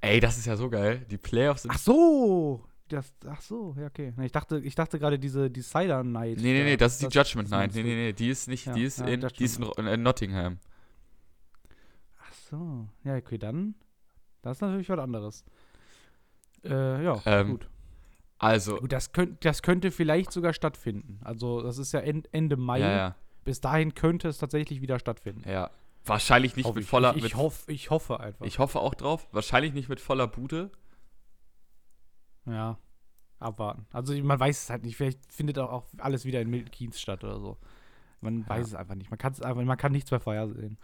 Ey, das ist ja so geil. Die Playoffs sind. Ach so! Das, ach so, ja, okay. Nee, Ich dachte, ich dachte gerade diese Decider Night. Nee, nee, nee, das ist die Judgment Night. Nee, nee, nee, die ist nicht, Ja, die ist ja, in, die ist in, in Nottingham. So. Ja, okay, dann. Das ist natürlich was anderes. Äh, ja, Ähm, gut. Also, Gut, das, könnt, das könnte vielleicht sogar stattfinden. Also, das ist ja End, Ende Mai. ja, ja, Bis dahin könnte es tatsächlich wieder stattfinden. ja. Wahrscheinlich nicht Hoffe mit ich. voller. Ich, ich, hoff, ich hoffe einfach. ich hoffe auch drauf. Wahrscheinlich nicht mit voller Bude. ja. Abwarten. Also, man weiß es halt nicht. Vielleicht findet auch alles wieder in Milton Keynes statt oder so. Man Ja. weiß es einfach nicht. Man, einfach, man kann nichts mehr vorhersehen.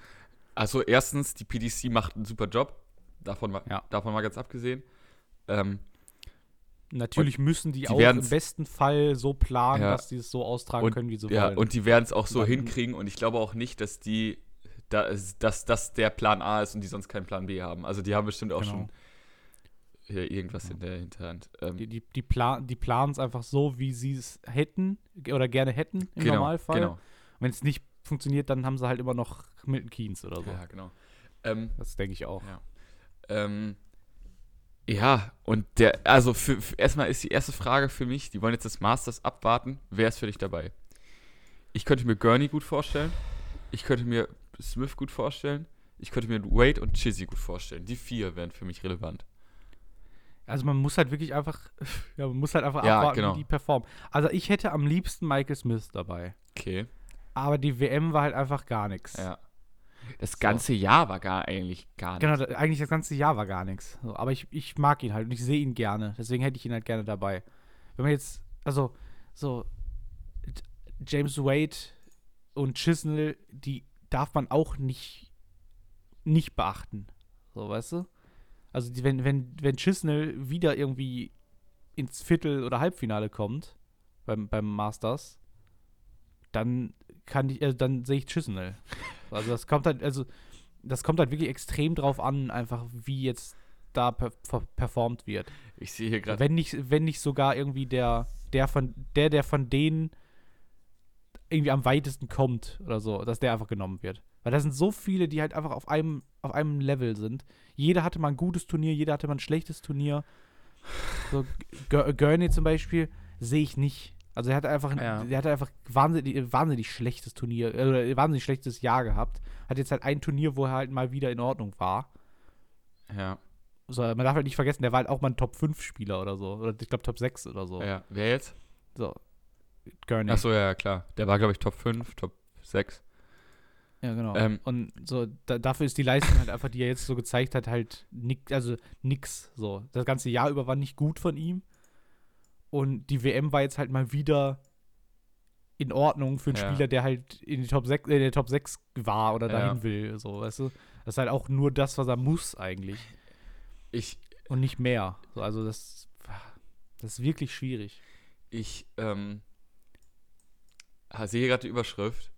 Also, erstens, die PDC macht einen super Job. Davon mal, Ja. davon mal ganz abgesehen. Ähm, Natürlich müssen die, die auch im besten Fall so planen, Ja. dass die es so austragen Und- können, wie sie ja, wollen. und die werden es auch so Dann- hinkriegen und ich glaube auch nicht, dass die, da, dass das der Plan A ist und die sonst keinen Plan B haben. Also die haben bestimmt auch Genau. schon hier irgendwas in der Hinterhand. Ähm, die, die, die, plan, die planen es einfach so, wie sie es hätten oder gerne hätten im genau, Normalfall. Genau. Wenn es nicht funktioniert, dann haben sie halt immer noch Milton Keynes oder so. Ja, genau. Ähm, Das denke ich auch. Ja. Ähm, ja, und der, also für, für, erstmal ist die erste Frage für mich, die wollen jetzt das Masters abwarten, wer ist für dich dabei? Ich könnte mir Gurney gut vorstellen, ich könnte mir Smith gut vorstellen, ich könnte mir Wade und Chizzy gut vorstellen. Die vier wären für mich relevant. Also man muss halt wirklich einfach, ja, man muss halt einfach Ja, abwarten, genau. wie die performen. Also ich hätte am liebsten Michael Smith dabei. Okay. Aber die WM war halt einfach gar nichts. Ja. Das So. ganze Jahr war gar eigentlich gar nicht. Genau, eigentlich das ganze Jahr war gar nichts. So, aber ich, ich mag ihn halt und ich sehe ihn gerne. Deswegen hätte ich ihn halt gerne dabei. Wenn man jetzt, also, so, James Wade und Chisnell, die darf man auch nicht, nicht beachten. So, weißt du? Also, wenn, wenn, wenn Chisnell wieder irgendwie ins Viertel- oder Halbfinale kommt, beim, beim Masters, dann kann ich, also dann sehe ich Chisnell. Also das kommt halt, also das kommt halt wirklich extrem drauf an, einfach wie jetzt da per per- performt wird. Ich sehe hier gerade. Wenn nicht, wenn nicht sogar irgendwie der, der von, der, der von denen irgendwie am weitesten kommt oder so, dass der einfach genommen wird. Weil da sind so viele, die halt einfach auf einem, auf einem Level sind. Jeder hatte mal ein gutes Turnier, jeder hatte mal ein schlechtes Turnier. So, Gur- Gurney zum Beispiel sehe ich nicht. Also er hatte einfach, ein- Ja. der hatte einfach wahnsinnig, wahnsinnig schlechtes Turnier, äh, wahnsinnig schlechtes Jahr gehabt. Hat jetzt halt ein Turnier, wo er halt mal wieder in Ordnung war. Ja, So, man darf halt nicht vergessen, der war halt auch mal ein Top-5-Spieler oder so. Oder ich glaube Top 6 oder so. ja. Wer jetzt? So. Gurney. Achso, ja, ja, klar. Der war, glaube ich, Top 5, Top 6. Ja, genau. Ähm, und so, da, dafür ist die Leistung halt einfach, die er jetzt so gezeigt hat, halt nix, also nix. So. Das ganze Jahr über war nicht gut von ihm. Und die WM war jetzt halt mal wieder in Ordnung für einen Ja. Spieler, der halt in, die Top 6, äh, in der Top 6 war oder Ja. dahin will. So, weißt du? Das ist halt auch nur das, was er muss eigentlich. Ich, Und nicht mehr. So, also das, das ist wirklich schwierig. ich ähm, sehe gerade die Überschrift.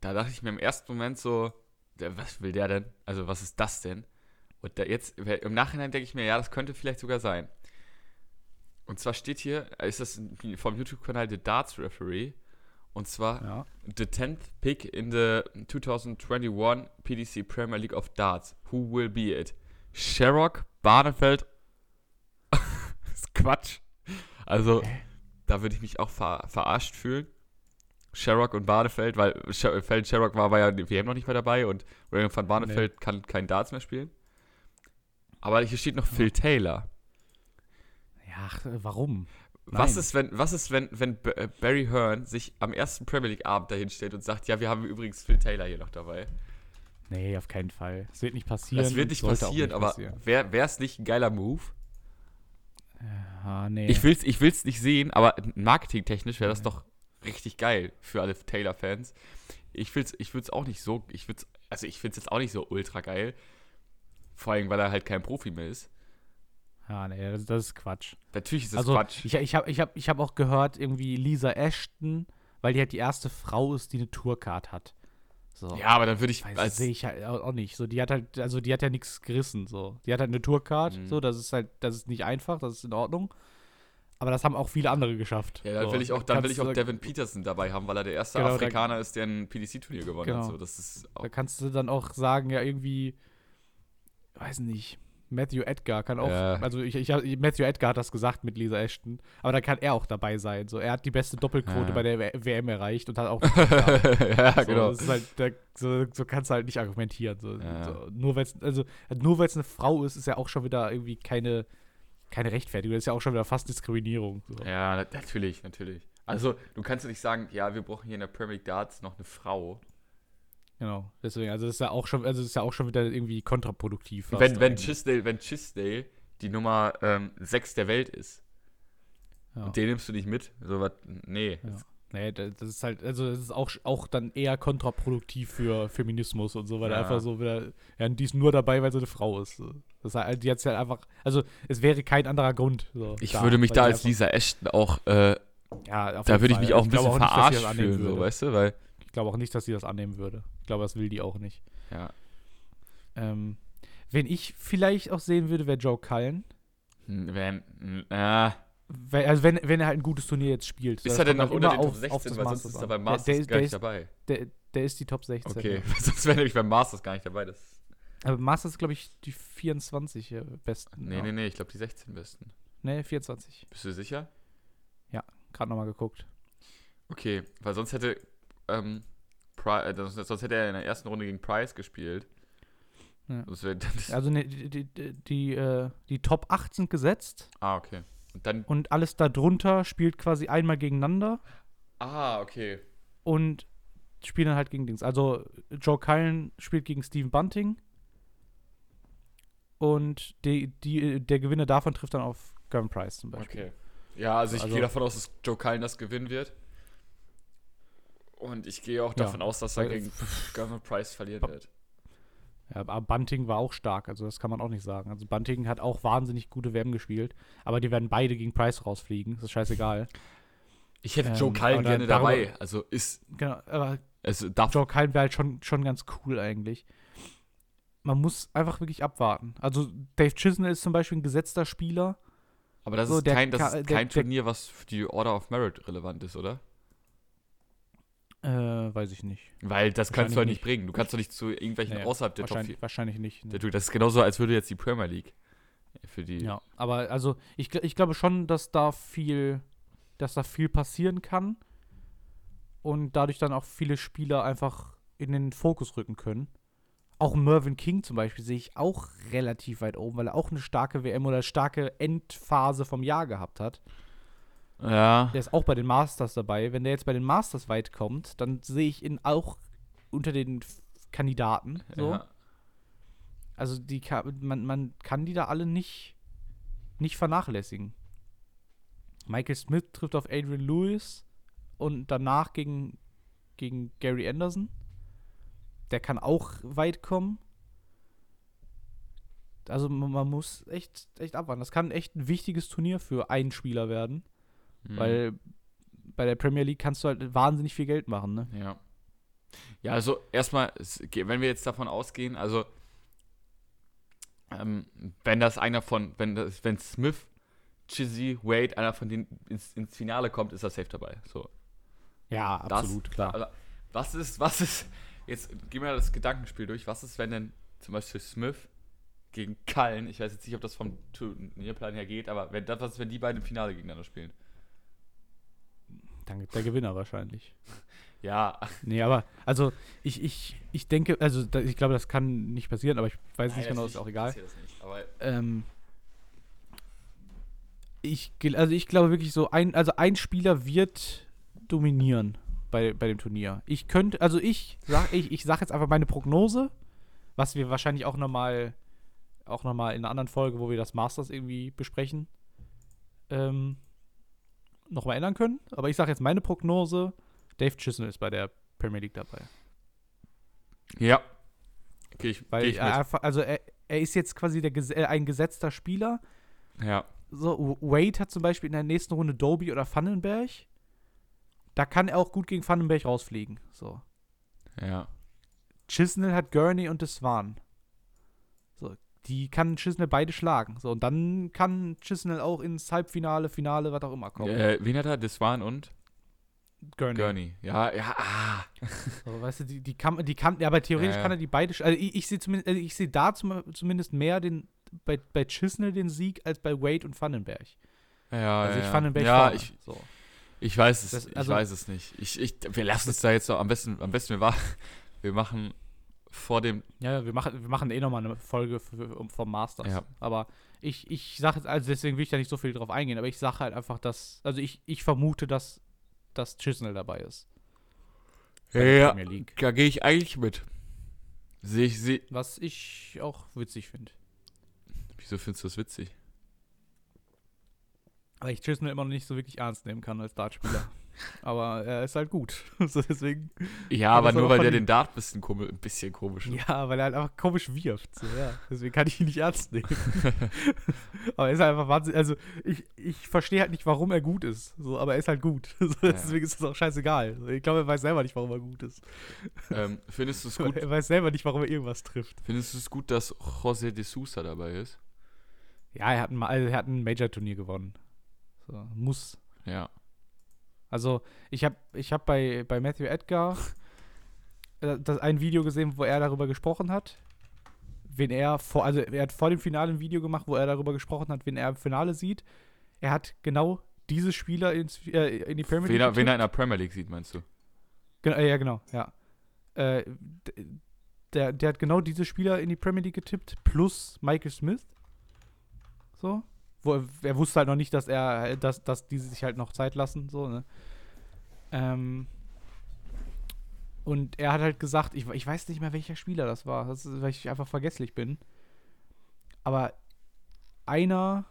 Da dachte ich mir im ersten Moment so, der, was will der denn? Also, was ist das denn? Und da jetzt, im Nachhinein denke ich mir, ja, das könnte vielleicht sogar sein. Und zwar steht hier, ist das vom YouTube-Kanal The Darts Referee. Und zwar Ja. the 10th pick in the 2021 PDC Premier League of Darts. Who will be it? Sherrock, Barnefeld. das ist Quatsch. Also, da würde ich mich auch ver verarscht fühlen. Sherrock und Barnefeld, weil Sher Feld Sherrock war, ja die WM noch nicht mehr dabei und William van Barnefeld kann kein Darts mehr spielen. Aber hier steht noch Phil Taylor. Ja, ach, äh, warum? Was ist, wenn, was ist, wenn, wenn äh, Barry Hearn sich am ersten Premier League Abend dahin stellt und sagt, ja, wir haben übrigens Phil Taylor hier noch dabei. Nee, auf keinen Fall. Das wird nicht passieren. Das wird nicht passieren, nicht aber wäre es nicht ein geiler Move? Ah, nee. Ich will's, ich will's nicht sehen, aber marketingtechnisch wäre das doch richtig geil für alle Taylor-Fans. Ich will's, ich würd's auch nicht so, ich würd's, also ich find's jetzt auch nicht so ultra geil. Vor allem, weil er halt kein Profi mehr ist. Ah, nee, das, das ist Quatsch. Natürlich ist das also, Quatsch. ich, ich habe ich hab, ich hab auch gehört, irgendwie Lisa Ashton, weil die halt die erste Frau ist, die eine Tourcard hat. So. ja, aber dann würde ich, als, sehe ich halt auch nicht. So, die hat halt, also die hat ja nichts gerissen. So, die hat halt eine Tourcard. Mhm. So, das ist halt, das ist nicht einfach, das ist in Ordnung. Aber das haben auch viele andere geschafft. ja, dann so. will ich auch, dann will ich auch Devin Peterson dabei haben, weil er der erste Genau, da- Afrikaner ist, der ein PDC-Turnier gewonnen hat. Genau. So, das ist Da kannst du dann auch sagen, ja, irgendwie, weiß nicht, Matthew Edgar kann auch, Ja. also ich, ich, Matthew Edgar hat das gesagt mit Lisa Ashton, aber da kann er auch dabei sein. So, er hat die beste Doppelquote Ja. bei der W- WM erreicht und hat auch. ja, so, genau. Halt, da, so, so kannst du halt nicht argumentieren. So, Ja. so, nur weil es also, nur eine Frau ist, ist ja auch schon wieder irgendwie keine, keine Rechtfertigung. Das ist ja auch schon wieder fast Diskriminierung. Ja, na- natürlich, natürlich. Also, du kannst ja nicht sagen, ja, wir brauchen hier in der Premier League Darts noch eine Frau. Genau. Deswegen, also das ist ja auch schon, also das ist ja auch schon wieder irgendwie kontraproduktiv. Wenn, wenn, eigentlich. Chisdale, wenn Chisdale die Nummer ähm, 6 der Welt ist Ja. und den nimmst du nicht mit, so was, nee, Ja. Nee, da- das ist halt, also das ist auch, auch dann eher kontraproduktiv für Feminismus und so, weil Ja. einfach so wieder, ja, die ist nur dabei, weil sie eine Frau ist. Das ist halt, die hat halt einfach, also es wäre kein anderer Grund. So, Ich da, würde mich da als Lisa Ashton auch, äh, ja, da würde ich mich auch ein bisschen sie verarscht fühlen, so, weißt du, weil, Ich glaube auch nicht, dass sie das annehmen würde. Ich glaube, das will die auch nicht. ja, Ähm, wen ich vielleicht auch sehen würde, wäre Joe Cullen. wenn, äh, Weil- Also wenn, wenn er halt ein gutes Turnier jetzt spielt. ist er denn noch unter den Top auf- 16, auf das weil sonst ist er beim Der- Masters der, gar der, nicht ist, dabei. der, der ist die Top 16. Okay, sonst wäre nämlich beim Masters gar nicht dabei. Das, Aber Masters ist, glaube ich, die 24 äh, besten. nee, ja. nee, nee, ich glaube die 16 besten. Nee, 24. Bist du sicher? Gerade nochmal geguckt. Okay, weil sonst hätte, ähm, Pri äh, sonst, hätte er in der ersten Runde gegen Price gespielt. Ja. Wär, Also ne, die, die, die, die, äh, die Top 8 sind gesetzt ah, okay. Und dann, und alles darunter spielt quasi einmal gegeneinander ah, okay. und spielen dann halt gegen Dings. Also Joe Cullen spielt gegen Steven Bunting und die, die, der Gewinner davon trifft dann auf Gavin Price zum Beispiel. Okay. Ja, also ich Also- gehe davon aus, dass Joe Cullen das gewinnen wird. Und ich gehe auch Ja. davon aus, dass er Weil- gegen Gavin Price verlieren wird. Ja, aber Bunting war auch stark, also das kann man auch nicht sagen. Also Bunting hat auch wahnsinnig gute WM gespielt, aber die werden beide gegen Price rausfliegen, das ist scheißegal. Ich hätte Ähm, Joe Cullen gerne darüber- dabei. Also ist, Genau, aber es darf, Joe Cullen wäre halt schon, schon ganz cool eigentlich. Man muss einfach wirklich abwarten. Also Dave Chisnell ist zum Beispiel ein gesetzter Spieler. aber das so, ist kein, das ist kein der- Turnier, was für die Order of Merit relevant ist, oder? Äh, weiß ich nicht. Weil das kannst du halt nicht bringen. Du kannst doch nicht zu irgendwelchen Nee, außerhalb der Top 4. Wahrscheinlich, nicht. Ne. Das ist genauso, als würde jetzt die Premier League für die. Ja, aber also ich, ich glaube schon, dass da viel, dass da viel passieren kann und dadurch dann auch viele Spieler einfach in den Fokus rücken können. Auch Mervyn King zum Beispiel sehe ich auch relativ weit oben, weil er auch eine starke WM oder starke Endphase vom Jahr gehabt hat. Ja. Der ist auch bei den Masters dabei. Wenn der jetzt bei den Masters weit kommt, dann sehe ich ihn auch unter den Kandidaten. So. ja. Also die man, man kann die da alle nicht, nicht vernachlässigen. Michael Smith trifft auf Adrian Lewis und danach gegen, gegen Gary Anderson. Der kann auch weit kommen. Also man, man muss echt, echt abwarten. Das kann echt ein wichtiges Turnier für einen Spieler werden, Mhm. weil bei der Premier League kannst du halt wahnsinnig viel Geld machen, ne? Ja. Ja, also erstmal, wenn wir jetzt davon ausgehen, also ähm, wenn das einer von, wenn das, wenn Smith, Chizzy, Wade, einer von denen ins, ins Finale kommt, ist er safe dabei. So. Ja, Das- absolut, klar. Also, was ist, was ist, jetzt gehen wir das Gedankenspiel durch, was ist, wenn denn zum Beispiel Smith gegen Cullen, ich weiß jetzt nicht, ob das vom Turnierplan her geht, aber wenn das, was ist, wenn die beiden im Finale gegeneinander spielen? Dann der Gewinner wahrscheinlich. Ja, Nee, aber also ich, ich, ich denke, also da, ich glaube, das kann nicht passieren, aber ich weiß nicht Nein, genau, das ist auch egal. das nicht, aber Ähm, ich, also ich glaube wirklich so, ein, also ein Spieler wird dominieren bei, bei dem Turnier. Ich könnte, also ich sag, ich, ich sag jetzt einfach meine Prognose, was wir wahrscheinlich auch nochmal auch noch mal in einer anderen Folge, wo wir das Masters irgendwie besprechen, ähm, nochmal ändern können. Aber ich sage jetzt meine Prognose, Dave Chisnell ist bei der Premier League dabei. ja. Okay, ich, Weil geh ich er also er, er ist jetzt quasi der, äh, ein gesetzter Spieler. Ja. So, Wade hat zum Beispiel in der nächsten Runde Doby oder Vandenberg. Da kann er auch gut gegen Vandenberg rausfliegen. So. Ja. Chisnell hat Gurney und Deswan. So, die kann Chisnell beide schlagen. So, und dann kann Chisnell auch ins Halbfinale, Finale, was auch immer kommen. Äh, wen hat er? Deswan und Gurney. Gurney. Ja, ja, ah. So, weißt du, die, die kann, die kann, ja, aber theoretisch Ja, ja. kann er die beide, also ich, ich sehe zumindest, also ich sehe da zum, zumindest mehr den, bei, bei Chisnell den Sieg als bei Wade und Vandenberg. Ja, Also ja, ich Vandenberg ja, vorne. ich, so. ich weiß es, Das- ich also- weiß es nicht. Ich, ich, wir lassen es da jetzt noch am besten, am besten wir, wir machen vor dem, Ja, wir machen, wir machen eh nochmal eine Folge für, vom Masters. Ja. Aber ich, ich sage jetzt, also deswegen will ich da nicht so viel drauf eingehen, aber ich sage halt einfach, dass, also ich, ich vermute, dass, dass Chisnell dabei ist. ja, da gehe ich eigentlich mit. Sehe ich, seh, Was ich auch witzig finde. wieso findest du das witzig? Weil ich Chisnell immer noch nicht so wirklich ernst nehmen kann als Dartspieler. Aber er ist halt gut. so deswegen. Ja, Aber nur weil der den Dart ein bisschen, komisch, ein bisschen komisch Ja, weil er halt einfach komisch wirft. So, ja. Deswegen kann ich ihn nicht ernst nehmen. aber er ist halt einfach wahnsinnig. Also, ich, ich verstehe halt nicht, warum er gut ist. So, aber er ist halt gut. So, Ja. Deswegen ist es auch scheißegal. Ich glaube, er weiß selber nicht, warum er gut ist. ähm, findest du es gut, Er weiß selber nicht, warum er irgendwas trifft. findest du es gut, dass José de Sousa dabei ist? Ja, er hat ein, also er hat ein Major-Turnier gewonnen. So, muss. Ja. Also, ich habe ich hab bei, bei Matthew Edgar äh, das ein Video gesehen, wo er darüber gesprochen hat, wen er vor, also er hat vor dem Finale ein Video gemacht, wo er darüber gesprochen hat, wen er im Finale sieht. Er hat genau diese Spieler ins, äh, in die Premier Wen League er, wen er in der Premier League sieht, meinst du? Gen- äh, ja, genau, ja. Äh, der, der hat genau diese Spieler in die Premier League getippt, plus Michael Smith. So. Wo er, wusste halt noch nicht, dass er, dass, dass diese sich halt noch Zeit lassen, so, ne? Ähm, und er hat halt gesagt, ich, ich weiß nicht mehr, welcher Spieler das war, das ist, weil ich einfach vergesslich bin. Aber einer,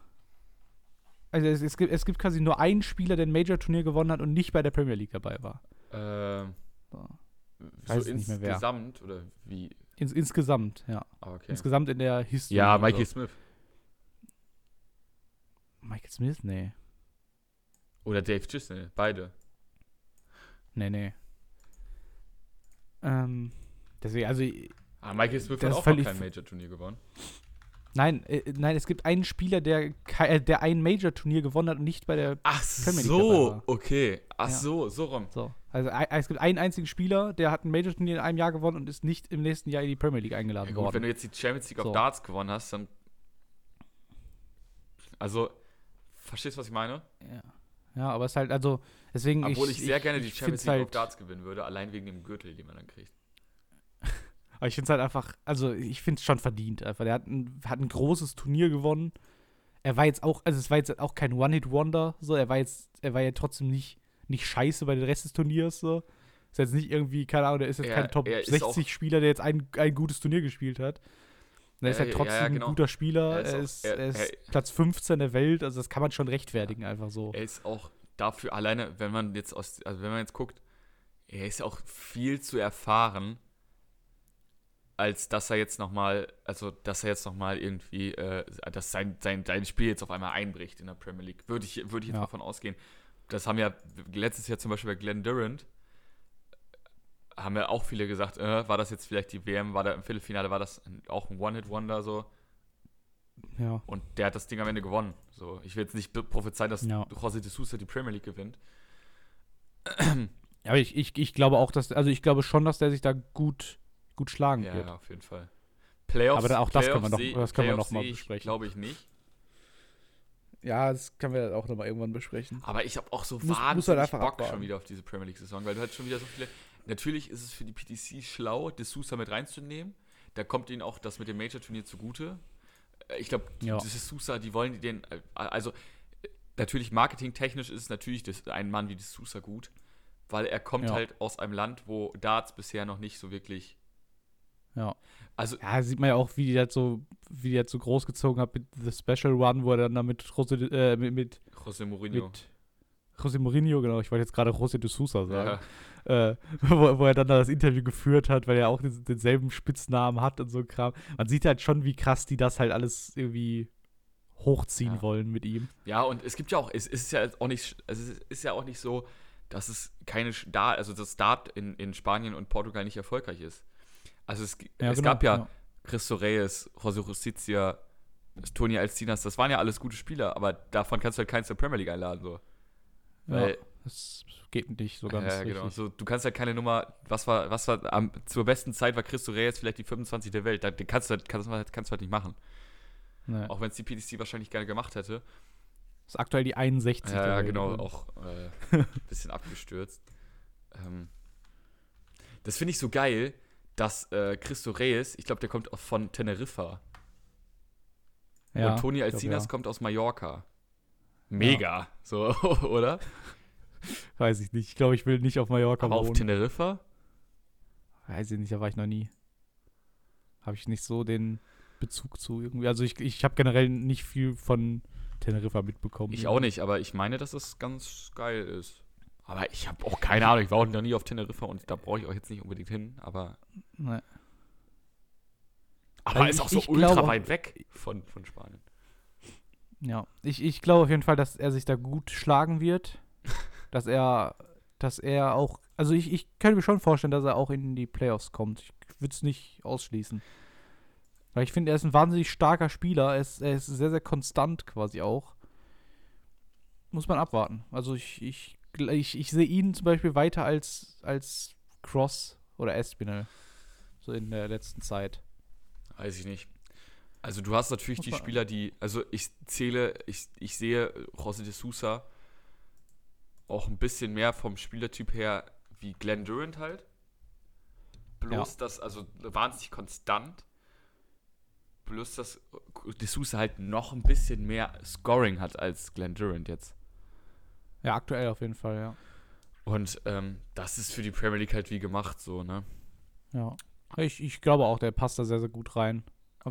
also es, es, gibt, es gibt quasi nur einen Spieler, der ein Major-Turnier gewonnen hat und nicht bei der Premier League dabei war. Ähm, So. so Weiß nicht mehr wer. insgesamt oder wie? Ins, insgesamt, ja. Ah, okay. Insgesamt in der History. Ja, Mikey so. Smith. Michael Smith? Nee. Oder Dave Chisnell, beide. Nee, nee. Ähm, deswegen, also, Ah, Michael Smith hat auch noch kein Major-Turnier gewonnen. nein, äh, nein, es gibt einen Spieler, der, äh, der ein Major-Turnier gewonnen hat und nicht bei der. Ach Premier League so, okay. Ach Ja. so, so rum. So. Also, es gibt einen einzigen Spieler, der hat ein Major-Turnier in einem Jahr gewonnen und ist nicht im nächsten Jahr in die Premier League eingeladen Ja, gut, wenn worden. du jetzt die Champions League So. of Darts gewonnen hast, dann. Also, verstehst du, was ich meine? Ja. ja, aber es ist halt, also, deswegen. Obwohl ich, sehr gerne die ich Champions League halt, of Darts gewinnen würde, allein wegen dem Gürtel, den man dann kriegt. Aber ich finde es halt einfach, also ich finde es schon verdient einfach. Der hat ein, hat ein großes Turnier gewonnen. Er war jetzt auch, also es war jetzt auch kein One-Hit-Wonder, so, er war jetzt, er war ja trotzdem nicht, nicht scheiße bei den Rest des Turniers, so. Ist jetzt nicht irgendwie, keine Ahnung, der ist jetzt Er- kein Top er ist 60 Spieler, der jetzt ein, ein gutes Turnier gespielt hat. Er ist Ja, halt ja, trotzdem ja, genau. ein guter Spieler. Er ist Er auch- ist, er- er ist er- Platz 15 der Welt, also das kann man schon rechtfertigen, einfach so. Er ist auch dafür alleine, wenn man jetzt aus, also wenn man jetzt guckt, er ist auch viel zu erfahren, als dass er jetzt nochmal, also dass er jetzt nochmal irgendwie, äh, dass sein, sein, sein Spiel jetzt auf einmal einbricht in der Premier League. Würde ich, würde ich jetzt Ja. mal von ausgehen. Das haben ja letztes Jahr zum Beispiel bei Glenn Durant, haben ja auch viele gesagt, äh, war das jetzt vielleicht die WM, war da im Viertelfinale, war das ein, auch ein One-Hit-Wonder so. Ja. Und der hat das Ding am Ende gewonnen. So, ich will jetzt nicht prophezeien, dass Ja. José de Sousa die Premier League gewinnt. Aber ich, ich, ich glaube auch, dass, also ich glaube schon, dass der sich da gut, gut schlagen Ja, wird. ja, auf jeden Fall. Playoffs, Aber auch das können wir noch- das können wir Playoffs noch mal besprechen. Glaube ich nicht. Ja, das können wir auch nochmal irgendwann besprechen. Aber ich habe auch so Muss- muss wahnsinnig halt einfach Bock abwarten. schon wieder auf diese Premier League-Saison, weil du halt schon wieder so viele. Natürlich ist es für die PTC schlau, De Sousa mit reinzunehmen. Da kommt ihnen auch das mit dem Major-Turnier zugute. Äh, Ich glaube, Ja. De Sousa, die wollen den. äh, Also, äh, natürlich marketingtechnisch ist es natürlich das, ein Mann wie De Sousa gut, weil er kommt Ja. halt aus einem Land, wo Darts bisher noch nicht so wirklich. Ja. Also, Ja, sieht man ja auch, wie die das so, wie die das so großgezogen hat mit The Special Run, wo er dann da mit José, äh, mit, mit, José Mourinho. mit José Mourinho, genau, ich wollte jetzt gerade José de Sousa sagen, Ja. äh, wo, wo er dann da das Interview geführt hat, weil er auch den, denselben Spitznamen hat und so Kram. Man sieht halt schon, wie krass die das halt alles irgendwie hochziehen Ja. wollen mit ihm. Ja, und es gibt ja auch, es ist ja auch nicht, also es ist ja auch nicht so, dass es keine Dart, also das Dart in, in Spanien und Portugal nicht erfolgreich ist. Also es, Ja, es genau, gab ja ja. Christo Reyes, José Justicia, Toni Alcinas, das waren ja alles gute Spieler, aber davon kannst du halt keinen zur Premier League einladen, so. Weil, ja, das geht nicht so ganz ja, richtig. genau. So, du kannst halt keine Nummer, was war, was war, am, zur besten Zeit war Christo Reyes vielleicht die 25 der Welt, da, kannst du, halt- kannst, kannst du halt nicht machen. Nee. Auch wenn es die PDC wahrscheinlich gerne gemacht hätte. Das ist aktuell die 61. Ja, ja Welt genau, übrigens. auch ein äh, bisschen abgestürzt. Ähm, das finde ich so geil, dass äh, Christo Reyes, ich glaube, der kommt auch von Teneriffa. Ja, und Toni ich glaub, Alcinas ja. kommt aus Mallorca. Mega, so, oder? Weiß ich nicht. Ich glaube, ich will nicht auf Mallorca Aber auf wohnen. Teneriffa? Weiß ich nicht, da war ich noch nie. Habe ich nicht so den Bezug zu irgendwie. Also ich, ich habe generell nicht viel von Teneriffa mitbekommen. Ich auch nicht, aber ich meine, dass es ganz geil ist. Aber ich habe auch keine Ahnung, ich war auch noch nie auf Teneriffa und da brauche ich auch jetzt nicht unbedingt hin, aber. Ne. Aber Weil ist auch so ultra glaube- weit weg von, von Spanien. Ja, ich, ich glaube auf jeden Fall, dass er sich da gut schlagen wird. dass er, dass er auch, also ich, ich könnte mir schon vorstellen, dass er auch in die Playoffs kommt. Ich würde es nicht ausschließen. Weil ich finde, er ist ein wahnsinnig starker Spieler. Er ist, er ist sehr, sehr konstant quasi auch. Muss man abwarten. Also ich, ich, ich, ich sehe ihn zum Beispiel weiter als, als Cross oder Espinel. So in der letzten Zeit. Weiß ich nicht. Also du hast natürlich die Spieler, die, also ich zähle, ich, ich sehe José de Sousa auch ein bisschen mehr vom Spielertyp her wie Glenn Durant halt. Bloß das, also wahnsinnig konstant. Bloß dass de Sousa halt noch ein bisschen mehr Scoring hat als Glenn Durant jetzt. Ja, aktuell auf jeden Fall, ja. Und ähm, das ist für die Premier League halt wie gemacht, so, ne? Ja. Ich, ich glaube auch, der passt da sehr, sehr gut rein.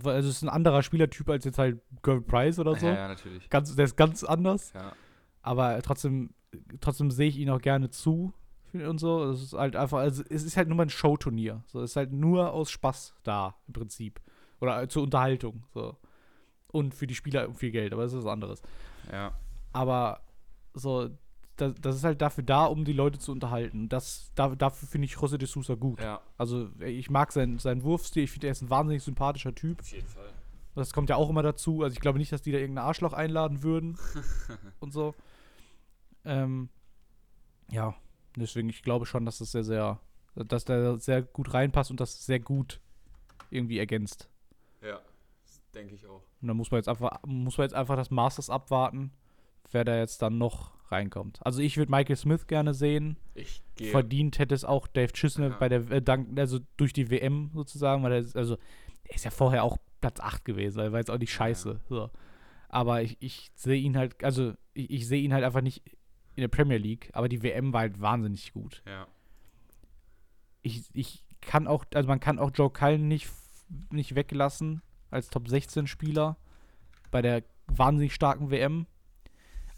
Also es ist ein anderer Spielertyp als jetzt halt Gervin Price oder so. Ja, ja, natürlich. Ganz, der ist ganz anders. Ja. Aber trotzdem, trotzdem sehe ich ihn auch gerne zu und so. Es ist halt einfach, also es ist halt nur mal ein Showturnier. So, es ist halt nur aus Spaß da im Prinzip. Oder äh, zur Unterhaltung. So. Und für die Spieler viel Geld, aber das ist was anderes. Ja. Aber so, das, das ist halt dafür da, um die Leute zu unterhalten. Das, da, dafür finde ich José de Sousa gut. Ja, Also ich mag seinen, seinen Wurfstil, ich finde, er ist ein wahnsinnig sympathischer Typ. auf jeden Fall. Das kommt ja auch immer dazu. Also ich glaube nicht, dass die da irgendein Arschloch einladen würden und so. Ähm, ja, deswegen, ich glaube schon, dass das sehr, sehr, dass der sehr gut reinpasst und das sehr gut irgendwie ergänzt. Ja, denke ich auch. Und dann muss man jetzt einfach, muss man jetzt einfach das Masters abwarten, wer da jetzt dann noch reinkommt. Also ich würde Michael Smith gerne sehen. Ich gehe. Verdient hätte es auch Dave Chisholm Ja. bei der, äh, dank, also durch die WM sozusagen, weil er, ist- also er ist ja vorher auch Platz 8 gewesen, also war jetzt auch nicht Ja, scheiße. So. Aber ich, ich sehe ihn halt, also ich, ich sehe ihn halt einfach nicht in der Premier League, aber die WM war halt wahnsinnig gut. Ja. Ich, ich kann auch, also man kann auch Joe Cullen nicht, nicht weglassen als Top 16 Spieler bei der wahnsinnig starken WM.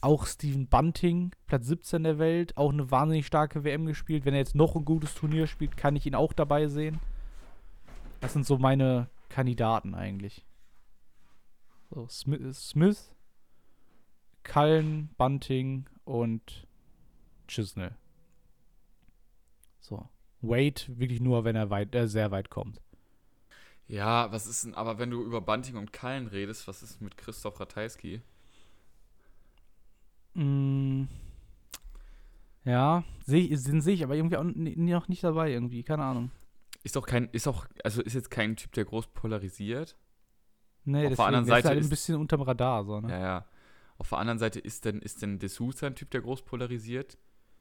Auch Steven Bunting, Platz 17 der Welt, auch eine wahnsinnig starke WM gespielt. Wenn er jetzt noch ein gutes Turnier spielt, kann ich ihn auch dabei sehen. Das sind so meine Kandidaten eigentlich. So, Smith, Smith Cullen, Bunting und Chisnell. So. Wade wirklich nur, wenn er weit, äh, sehr weit kommt. Ja, was ist denn, aber wenn du über Bunting und Kallen redest, was ist mit Christoph Ratajski? Mm, ja, seh, den sehe ich aber irgendwie auch noch nicht dabei irgendwie, keine Ahnung. Ist doch kein, ist auch, also ist jetzt kein Typ, der groß polarisiert. Nee, Auf der anderen der ist Seite halt ein ist- bisschen unterm Radar, so, ne? Ja, ja. Auf der anderen Seite ist denn, ist denn D'Souza ein Typ, der groß polarisiert?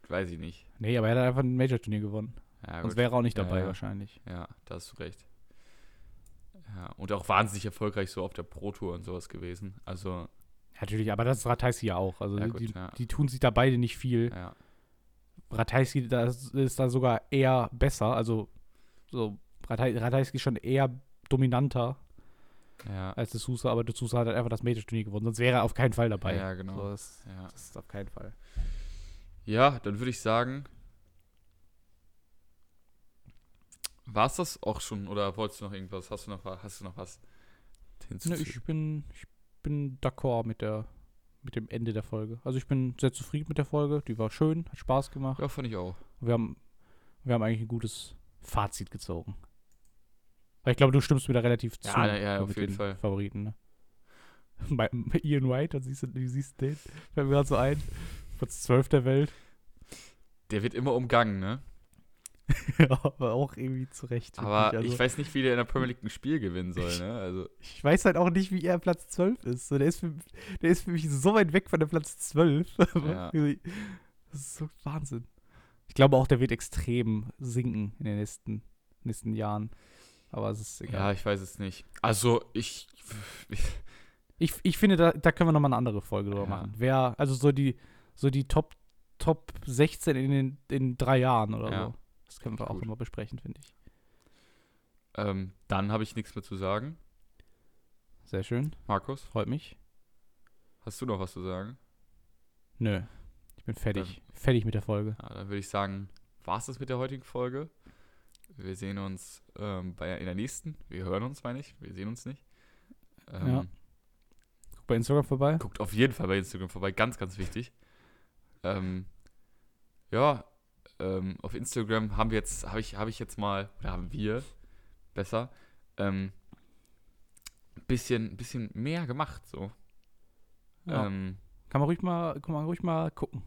Weiß ich nicht. Nee, aber er hat einfach ein Major-Turnier gewonnen. Ja, Sonst wäre er auch nicht Ja, dabei ja. wahrscheinlich. Ja, da hast du recht. Ja, und auch wahnsinnig erfolgreich so auf der Pro-Tour und sowas gewesen. Also, Natürlich, aber das ist Ratajski ja auch. Also Ja, die, gut, die, ja. die tun sich da beide nicht viel. ja. Ratajski ist, da sogar eher besser. Also so Rataj- Ratajski schon eher dominanter Ja, als De Sousa, aber De Sousa hat halt einfach das Major-Turnier gewonnen. Sonst wäre er auf keinen Fall dabei. ja genau. So, das, ja. das ist auf keinen Fall. ja, dann würde ich sagen, war es das auch schon oder wolltest du noch irgendwas? Hast du noch, hast du noch was Ne, ich bin, ich bin d'accord mit der mit dem Ende der Folge. Also ich bin sehr zufrieden mit der Folge. Die war schön, hat Spaß gemacht. ja, fand ich auch. Wir haben, wir haben eigentlich ein gutes Fazit gezogen. Weil ich glaube, du stimmst mir da relativ zu. Ja, ja, auf mit jeden den Fall. Favoriten, ne? Bei, bei Ian White, wie siehst du, wie siehst du den? Fällt mir gerade so ein. Platz 12 der Welt. Der wird immer umgangen, ne? ja, aber auch irgendwie zurecht. Aber also, ich weiß nicht, wie der in der Premier League ein Spiel gewinnen soll, ne? Also, ich weiß halt auch nicht, wie er Platz 12 ist. So, der, ist für, der ist für mich so weit weg von der Platz 12. Ja. das ist so Wahnsinn. Ich glaube auch, der wird extrem sinken in den nächsten, nächsten Jahren. Aber es ist ja, egal. ich weiß es nicht. Also, ich. Ich, ich finde, da, da können wir nochmal eine andere Folge drüber Ja. machen. Wer, also so die, so die Top, Top 16 in den in drei Jahren oder Ja. so. Das können wir auch Gut. immer besprechen, finde ich. Ähm, dann habe ich nichts mehr zu sagen. Sehr schön. Markus, Freut mich. hast du noch was zu sagen? Nö. Ich bin fertig. fertig mit der Folge. Ja, dann würde ich sagen, war es das mit der heutigen Folge. Wir sehen uns ähm, bei, in der nächsten. Wir hören uns, meine ich. Wir sehen uns nicht. Ähm, Ja. Guck bei Instagram vorbei. Guckt auf jeden Fall bei Instagram vorbei, ganz, ganz wichtig. Ähm, ja, ähm, auf Instagram haben wir jetzt, habe ich, habe ich jetzt mal, oder haben wir, besser, ähm, ein bisschen, bisschen mehr gemacht, so. Ja. Ähm, Kann man ruhig mal, kann man ruhig mal gucken.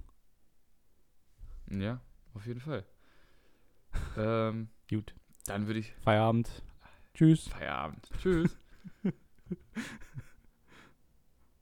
ja, auf jeden Fall. ähm, Gut. dann würde ich Feierabend. Tschüss. Feierabend. Tschüss.